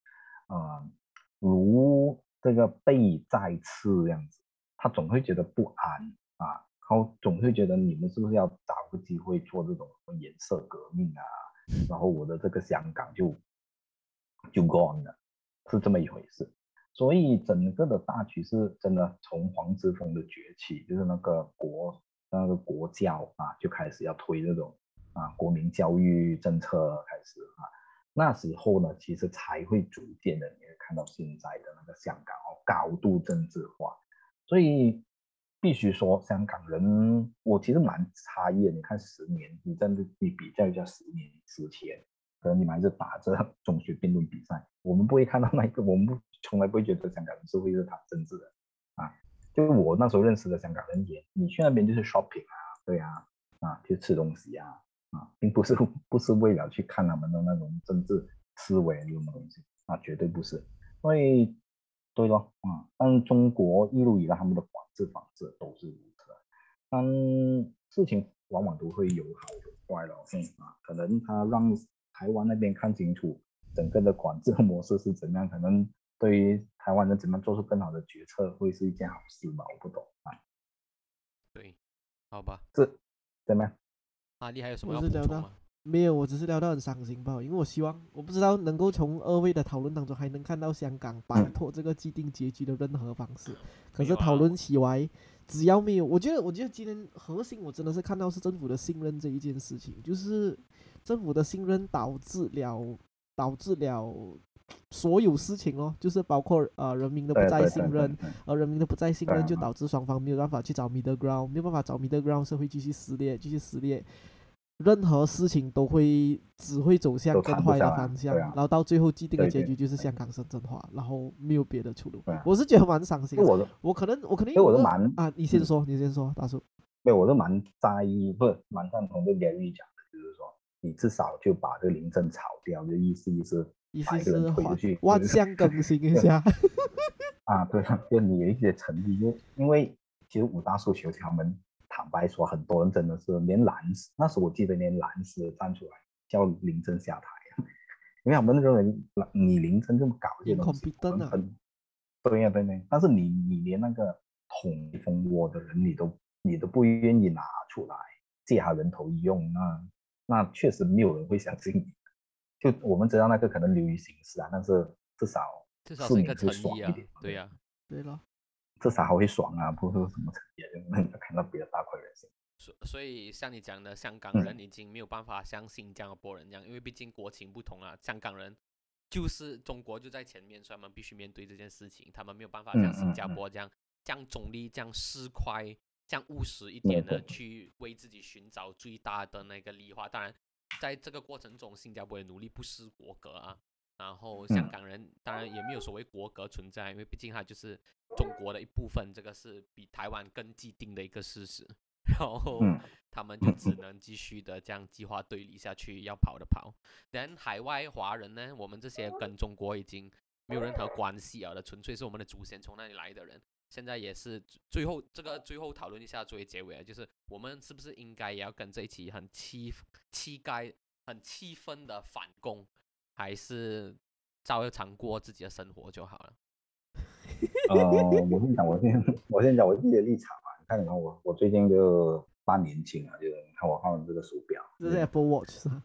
D: 啊，如这个被再次这样子，他总会觉得不安啊，然后总会觉得你们是不是要找个机会做这种颜色革命啊？然后我的这个香港就就 gone 了，是这么一回事。所以整个的大局势真的从黄之锋的崛起，就是那个国那个国教啊，就开始要推这种。啊，国民教育政策开始啊，那时候呢，其实才会逐渐的，你会看到现在的那个香港哦，高度政治化。所以必须说，香港人，我其实蛮诧异的。你看十年，你真的你比较一下十年之前，可能你们还是打着 中学辩论比赛，我们不会看到那一个，我们不从来不会觉得香港人是会是谈政治的啊。就我那时候认识的香港人也，你去那边就是 shopping 啊，对啊，啊，去吃东西啊，啊，并不是 不是为了去看他们的那种政治思维什么东西啊，绝对不是。所以，对咯，啊，但中国一路以来他们的管制方式都是如此，但事情往往都会有好有坏咯，嗯啊，可能他让台湾那边看清楚整个的管制模式是怎样，可能对于台湾人怎么做出更好的决策会是一件好事吧，我不懂啊，
B: 对，好吧，
D: 是怎么样？
B: 阿丽还有什么
C: 我
B: 要
C: 是聊到
B: 补充吗？
C: 没有，我只是聊到很伤心吧，因为我希望我不知道能够从二位的讨论当中还能看到香港摆
D: 嗯
C: 脱这个既定结局的任何方式。可是讨论起来，只要没有，我觉得，我觉得今天核心我真的是看到是政府的信任这一件事情，就是政府的信任导致了导致了所有事情哦，就是包括呃人民的不再信任，而人民的不再信任，就导致双方没有办法去找 middle ground，没有办法找 middle ground，社会继续撕裂，继续撕裂，任何事情都会只会走向更坏的方向，
D: 啊。
C: 然后到最后既定的结局就是香港深圳化，然后没有别的出路。
D: 啊。
C: 我是觉得蛮伤心。的。
D: 我的，
C: 我可能我可能
D: 因为我都蛮
C: 啊，你先
D: 嗯。
C: 说，你先说，大叔。
D: 对，我都蛮在意，不是蛮赞同这 Gary 讲的，就是说你至少就把这个林郑炒掉，就意思意思
C: 意思是万象更新一下。
D: 啊，对啊，就你有一些诚意，就因为其实五大诉求他们坦白说，很多人真的是连蓝丝，那时候我记得连蓝丝都站出来叫林郑下台，因为他们认为你林郑这么搞这些东西，很对呀、对呀、但是你你连那个捅蜂窝的人你都你都不愿意拿出来借他人头一用，那那确实没有人会相信你。就我们知道那个可能流于形式啊，但是至少
B: 至少是一个
D: 市民会
B: 诚意啊
D: 爽一点，
B: 对呀、
C: 对了，
D: 至少还会爽啊，不是说什么成绩啊，就让人家看到别的大快人心。
B: 所所以像你讲的，香港
D: 嗯
B: 人已经没有办法像新加坡人一样，因为毕竟国情不同啊。香港人就是中国就在前面，所以他们必须面对这件事情，他们没有办法像
D: 嗯
B: 新加坡这样这样中立、这样市侩、这样务实一点的去为自己寻找最大的那个利益化。当然，在这个过程中，新加坡也努力不失国格啊。然后香
D: 嗯
B: 港人当然也没有所谓国格存在，因为毕竟它就是中国的一部分，这个是比台湾更既定的一个事实。然后
D: 嗯
B: 他们就只能继续的这样计划对立下去，要跑的跑。但海外华人呢，我们这些跟中国已经没有任何关系了的，纯粹是我们的祖先从那里来的人。现在也是最后这个最后讨论一下作为结尾啊，就是我们是不是应该也要跟这一期很气气概、很气愤的反攻，还是照常过自己的生活就好了？
D: 呃，我先讲，我先我先讲我自己的立场啊。你看，你看我我最近就蛮年轻啊，就是你看我看这个手表，
C: 这是 Apple Watch 是吧？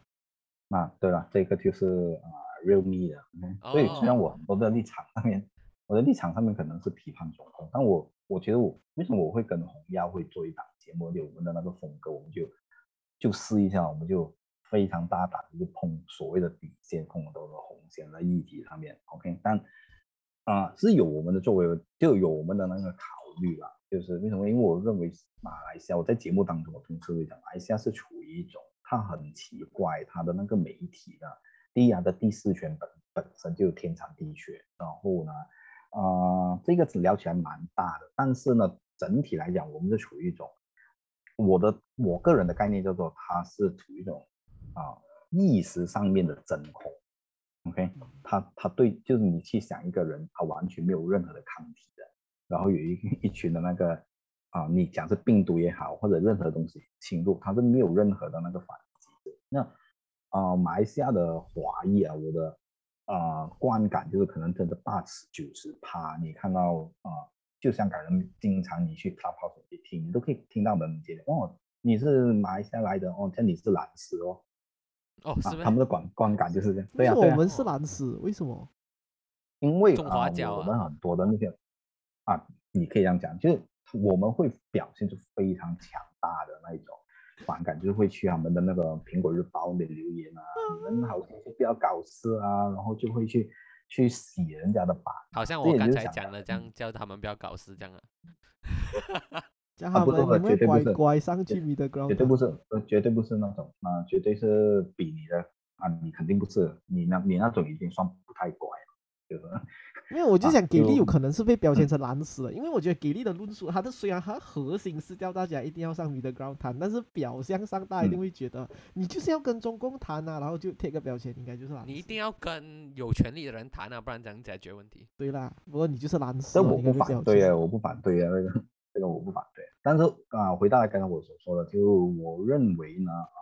D: 那对了，这个就是啊、realme 的所以虽然我很多的立场上面，我的立场上面可能是批判总统，但我我觉得我为什么我会跟红耀会做一档节目，就我们的那个风格，我们就就试一下，我们就非常大胆的就碰所谓的底线，碰很多的红线在议题上面，OK，但啊、是有我们的作为，就有我们的那个考虑啦，就是为什么？因为我认为马来西亚，我在节目当中我同时会讲，马来西亚是处于一种它很奇怪，它的那个媒体呢，第一啊的第四权本本身就天长地缺，然后呢，呃，这个聊起来蛮大的，但是呢，整体来讲，我们是处于一种我的我个人的概念叫做它是处于一种啊、意识上面的真空，OK，他他对就是你去想一个人，他完全没有任何的抗体的，然后有一 一群的那个啊，你讲是病毒也好，或者任何东西侵入，他是没有任何的那个反击的。那啊，马来西亚的华裔啊，我的啊观感就是可能真的八十九十趴，你看到啊，就香港人经常你去 Clubhouse 去听，你都可以听到我们节哦，你是马来西亚来的哦，这样你是蓝丝哦，
B: 哦？
D: 他们的观观感就是这样。对
C: 呀
D: 啊，
C: 我们是蓝丝？为什么？
D: 因为啊我们很多的那些啊，你可以这样讲，就是我们会表现出非常强大的那一种反感，就是会去他们的那个苹果日报里留言啊，你们好像就不要搞事啊，然后就会去去洗人家的版，
B: 好像我刚才讲的，这样叫他们不要搞事，这样啊。
C: 叫他们
D: 啊不不
C: 你们乖
D: 绝对不是
C: 乖上去 middle ground，
D: 绝对不是，呃，绝对不是那种，啊、绝对是比你的啊，你肯定不是，你那你那种已经算不太乖了，就是
C: 因为我就
D: 啊
C: 想给力有可能是被标签成蓝丝了，因为我觉得给力的论述，它的虽然它核心是叫大家一定要上 middle ground 谈，但是表象上大家一定
D: 嗯
C: 会觉得你就是要跟中共谈啊，然后就贴个标签，应该就是蓝。
B: 你一定要跟有权利的人谈啊，不然怎样解决问题？
C: 对啦，不过你就是蓝丝
D: 这
C: 了，
D: 我不反对啊，我不反对啊，那个这个我不反对。但是啊，回到刚才我所说的，就我认为呢啊，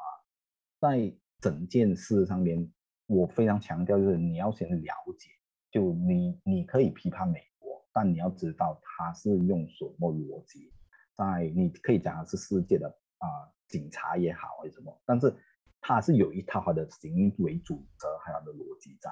D: 在整件事上面，我非常强调就是你要先了解，就你你可以批判美国，但你要知道它是用什么逻辑，在你可以讲它是世界的啊、警察也好还是什么，但是它是有一套它的行为准则还有它的逻辑在。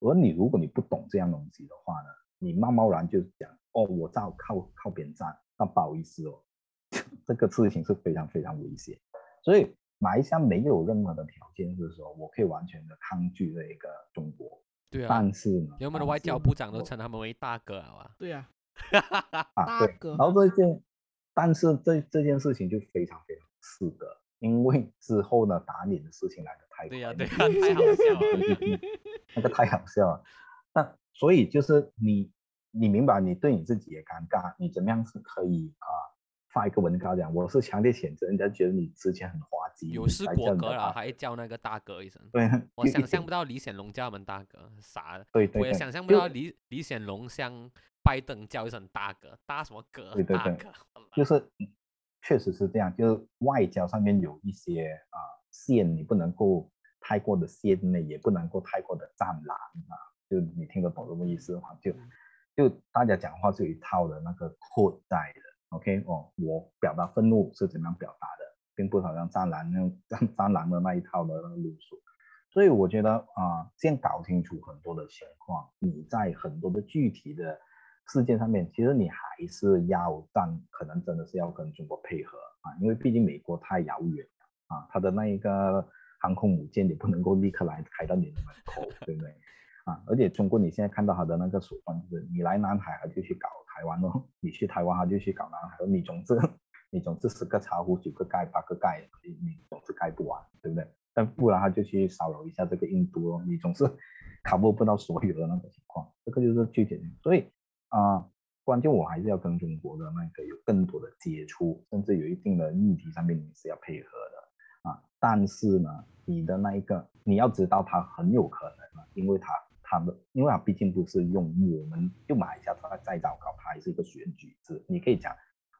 D: 而你如果你不懂这样东西的话呢，你贸贸然就讲哦，我照靠靠边站，那不好意思哦，这个事情是非常非常危险。所以马来西亚没有任何的条件是说我可以完全的抗拒这一个中国，
B: 对啊，
D: 但是呢，
B: 连我们的外交部长都称他们为大哥啊。
C: 对呀、
D: 啊，对，
C: 大哥
D: 然后这件，但是这这件事情就非常非常适合，因为之后呢打脸的事情来的太
B: 对呀、
D: 快
B: 对太好笑了。
D: 那个太好笑了。那所以就是你，你明白，你对你自己也尴尬，你怎么样是可以啊、发一个文稿讲，我是强烈谴责，人家觉得你之前很滑稽，
B: 有失国格了，还叫那个大哥一声。
D: 对，
B: 我想象不到李显龙叫我们大哥，傻的。
D: 对对对，
B: 我也想象不到李李显龙向拜登叫一声大哥，大什么哥？
D: 对对对
B: 大哥。
D: 就是嗯确实是这样，就是外交上面有一些啊、线，你不能够太过的线内，也不能够太过的战狼啊，就你听得懂什么意思的话？就就大家讲话是有一套的那个 code 在的，OK 哦，我表达愤怒是怎么样表达的，并不好像战狼那种战战狼的那一套的那个路数。所以我觉得啊、先搞清楚很多的情况，你在很多的具体的事件上面，其实你还是要站，可能真的是要跟中国配合啊，因为毕竟美国太遥远了啊，它的那一个航空母舰也不能够立刻来开到你的门口，对不对？啊，而且中国你现在看到它的那个手段，就是你来南海，它就去搞台湾咯；你去台湾，它就去搞南海。你总之你总是十个茶壶九个盖八个盖，你你总是盖不完，对不对？但不然他就去骚扰一下这个印度哦，你总是 cover 不到所有的那个情况，这个就是具体的。所以啊、关键我还是要跟中国的那个有更多的接触，甚至有一定的议题上面你是要配合的啊。但是呢，你的那一个你要知道，它很有可能啊，因为它它的，因为它毕竟不是用我们就马来西亚它再糟糕，它还是一个选举制，你可以讲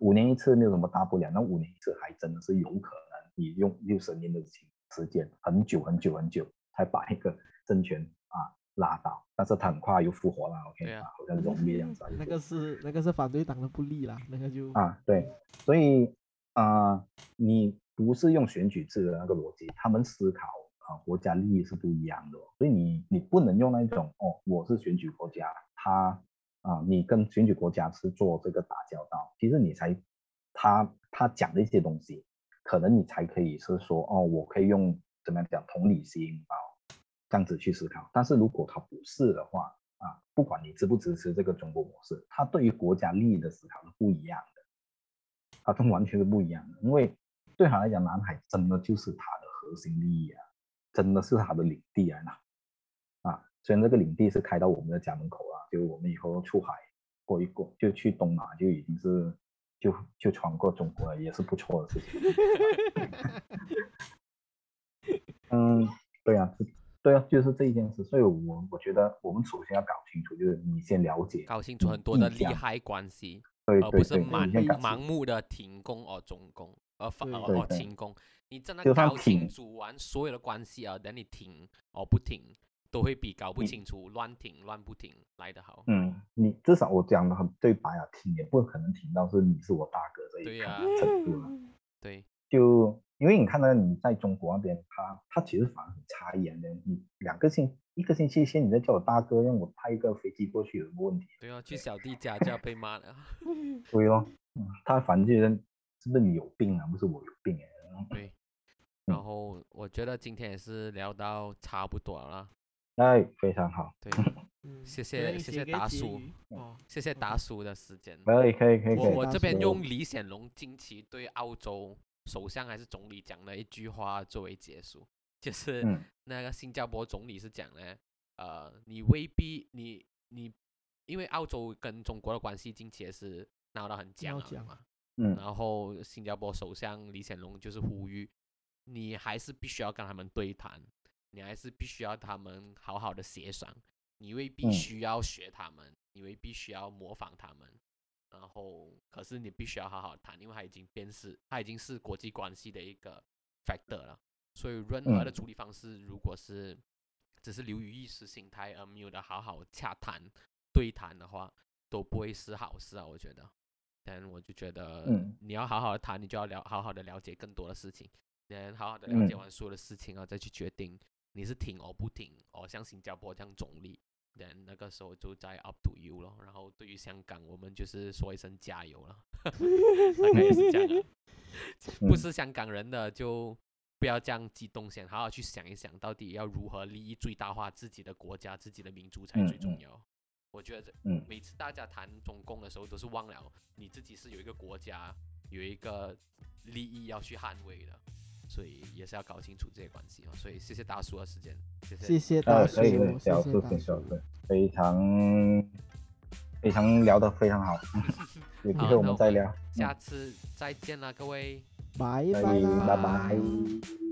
D: 五年一次没有什么大不了，那五年一次还真的是有可能，你用六十年的时时间，很久很久很久才把一个政权啊拉倒，但是他很快又复活了，OK 好像容易这样
C: 那个是那个是反对。党的不利啦，那个就
D: 啊，对，所以啊、你不是用选举制的那个逻辑，他们思考啊、国家利益是不一样的哦，所以你你不能用那一种哦，我是选举国家，他啊、你跟选举国家是做这个打交道，其实你才他他讲的一些东西，可能你才可以是说哦，我可以用怎么样讲同理心啊，这样子去思考，但是如果他不是的话，啊，不管你支不支持这个中国模式，他对于国家利益的思考是不一样的，它都完全是不一样的。因为对他来讲，南海真的就是他的核心利益啊，真的是他的领地，啊，虽然这个领地是开到我们的家门口了，就我们以后出海过一过，就去东马就已经是就就穿过中国了，也是不错的事情。嗯，对啊，是对啊，就是这一件事，所以我我觉得我们首先要搞清楚，就是你先了解，
B: 搞清楚很多的利害关系，
D: 对
B: 而不是盲盲目的停工 or 中工，而反
C: 对
B: 而停工。你真的搞清楚完所有的关系啊，等你停 or 不停，都会比搞不清楚乱停乱不停来的好。
D: 嗯，你至少我讲的很对白啊，听也不可能听到是你是我大哥这一程度了。
B: 对，
D: 就因为你看到你在中国那边，他他其实反而很诧异的，你你两个星一个星期先你在叫我大哥，让我派一个飞机过去有什么问题？
B: 对啊，去小弟家就要被骂了。
D: 对哦，嗯，他反正就是是不是你有病啊？不是我有病哎、
B: 对，
D: 嗯
B: 然后我觉得今天也是聊到差不多了，
D: 哎，非常好，
B: 对，
C: 嗯
B: 谢谢谢谢达叔
C: 哦，
B: 谢谢达叔的时间。
D: 可以可以可以，
B: 我我这边用李显龙近期对澳洲首相还是总理讲的一句话作为结束，就是
D: 嗯。
B: 那个新加坡总理是讲呢，呃，你未必你你，因为澳洲跟中国的关系近期也是闹得很僵
C: 闹僵
B: 嘛，
D: 嗯。
B: 然后新加坡首相李显龙就是呼吁，你还是必须要跟他们对谈，你还是必须要他们好好的协商，你未必
D: 嗯。
B: 须要学他们，你未必须要模仿他们，然后可是你必须要好好谈，因为它已经变是它已经是国际关系的一个 factor 了，所以任何的
D: 嗯。
B: 处理方式如果是只是流于意识形态而没有的好好洽谈对谈的话，都不会是好事啊，我觉得。但我就觉得
D: 嗯。
B: 你要好好的谈，你就要了好好的了解更多的事情，然好好的了解
D: 嗯。
B: 完所有的事情啊，再去决定你是停 or 不停，哦，像新加坡这样总理，然那个时候就在 up to you 了。然后对于香港，我们就是说一声加油了，大概也是这样啊。不
D: 嗯
B: 是香港人的就不要这样激动，先好好去想一想，到底要如何利益最大化自己的国家、自己的民族才
D: 嗯
B: 最重
D: 嗯
B: 要。我觉得
D: 嗯
B: 每次大家谈中共的时候，都是忘了你自己是有一个国家、有一个利益要去捍卫的，所以也是要搞清楚这些关系啊。所以谢谢大叔的时间，谢谢。
C: 谢谢大
D: 呃，
C: 叔，
D: 小事
C: 谢大叔。
D: 情小事，非常非常聊得非常好，有机会我
B: 们
D: 们再聊。
B: 下次再见了，各位。
C: 拜拜啦，
D: 拜拜。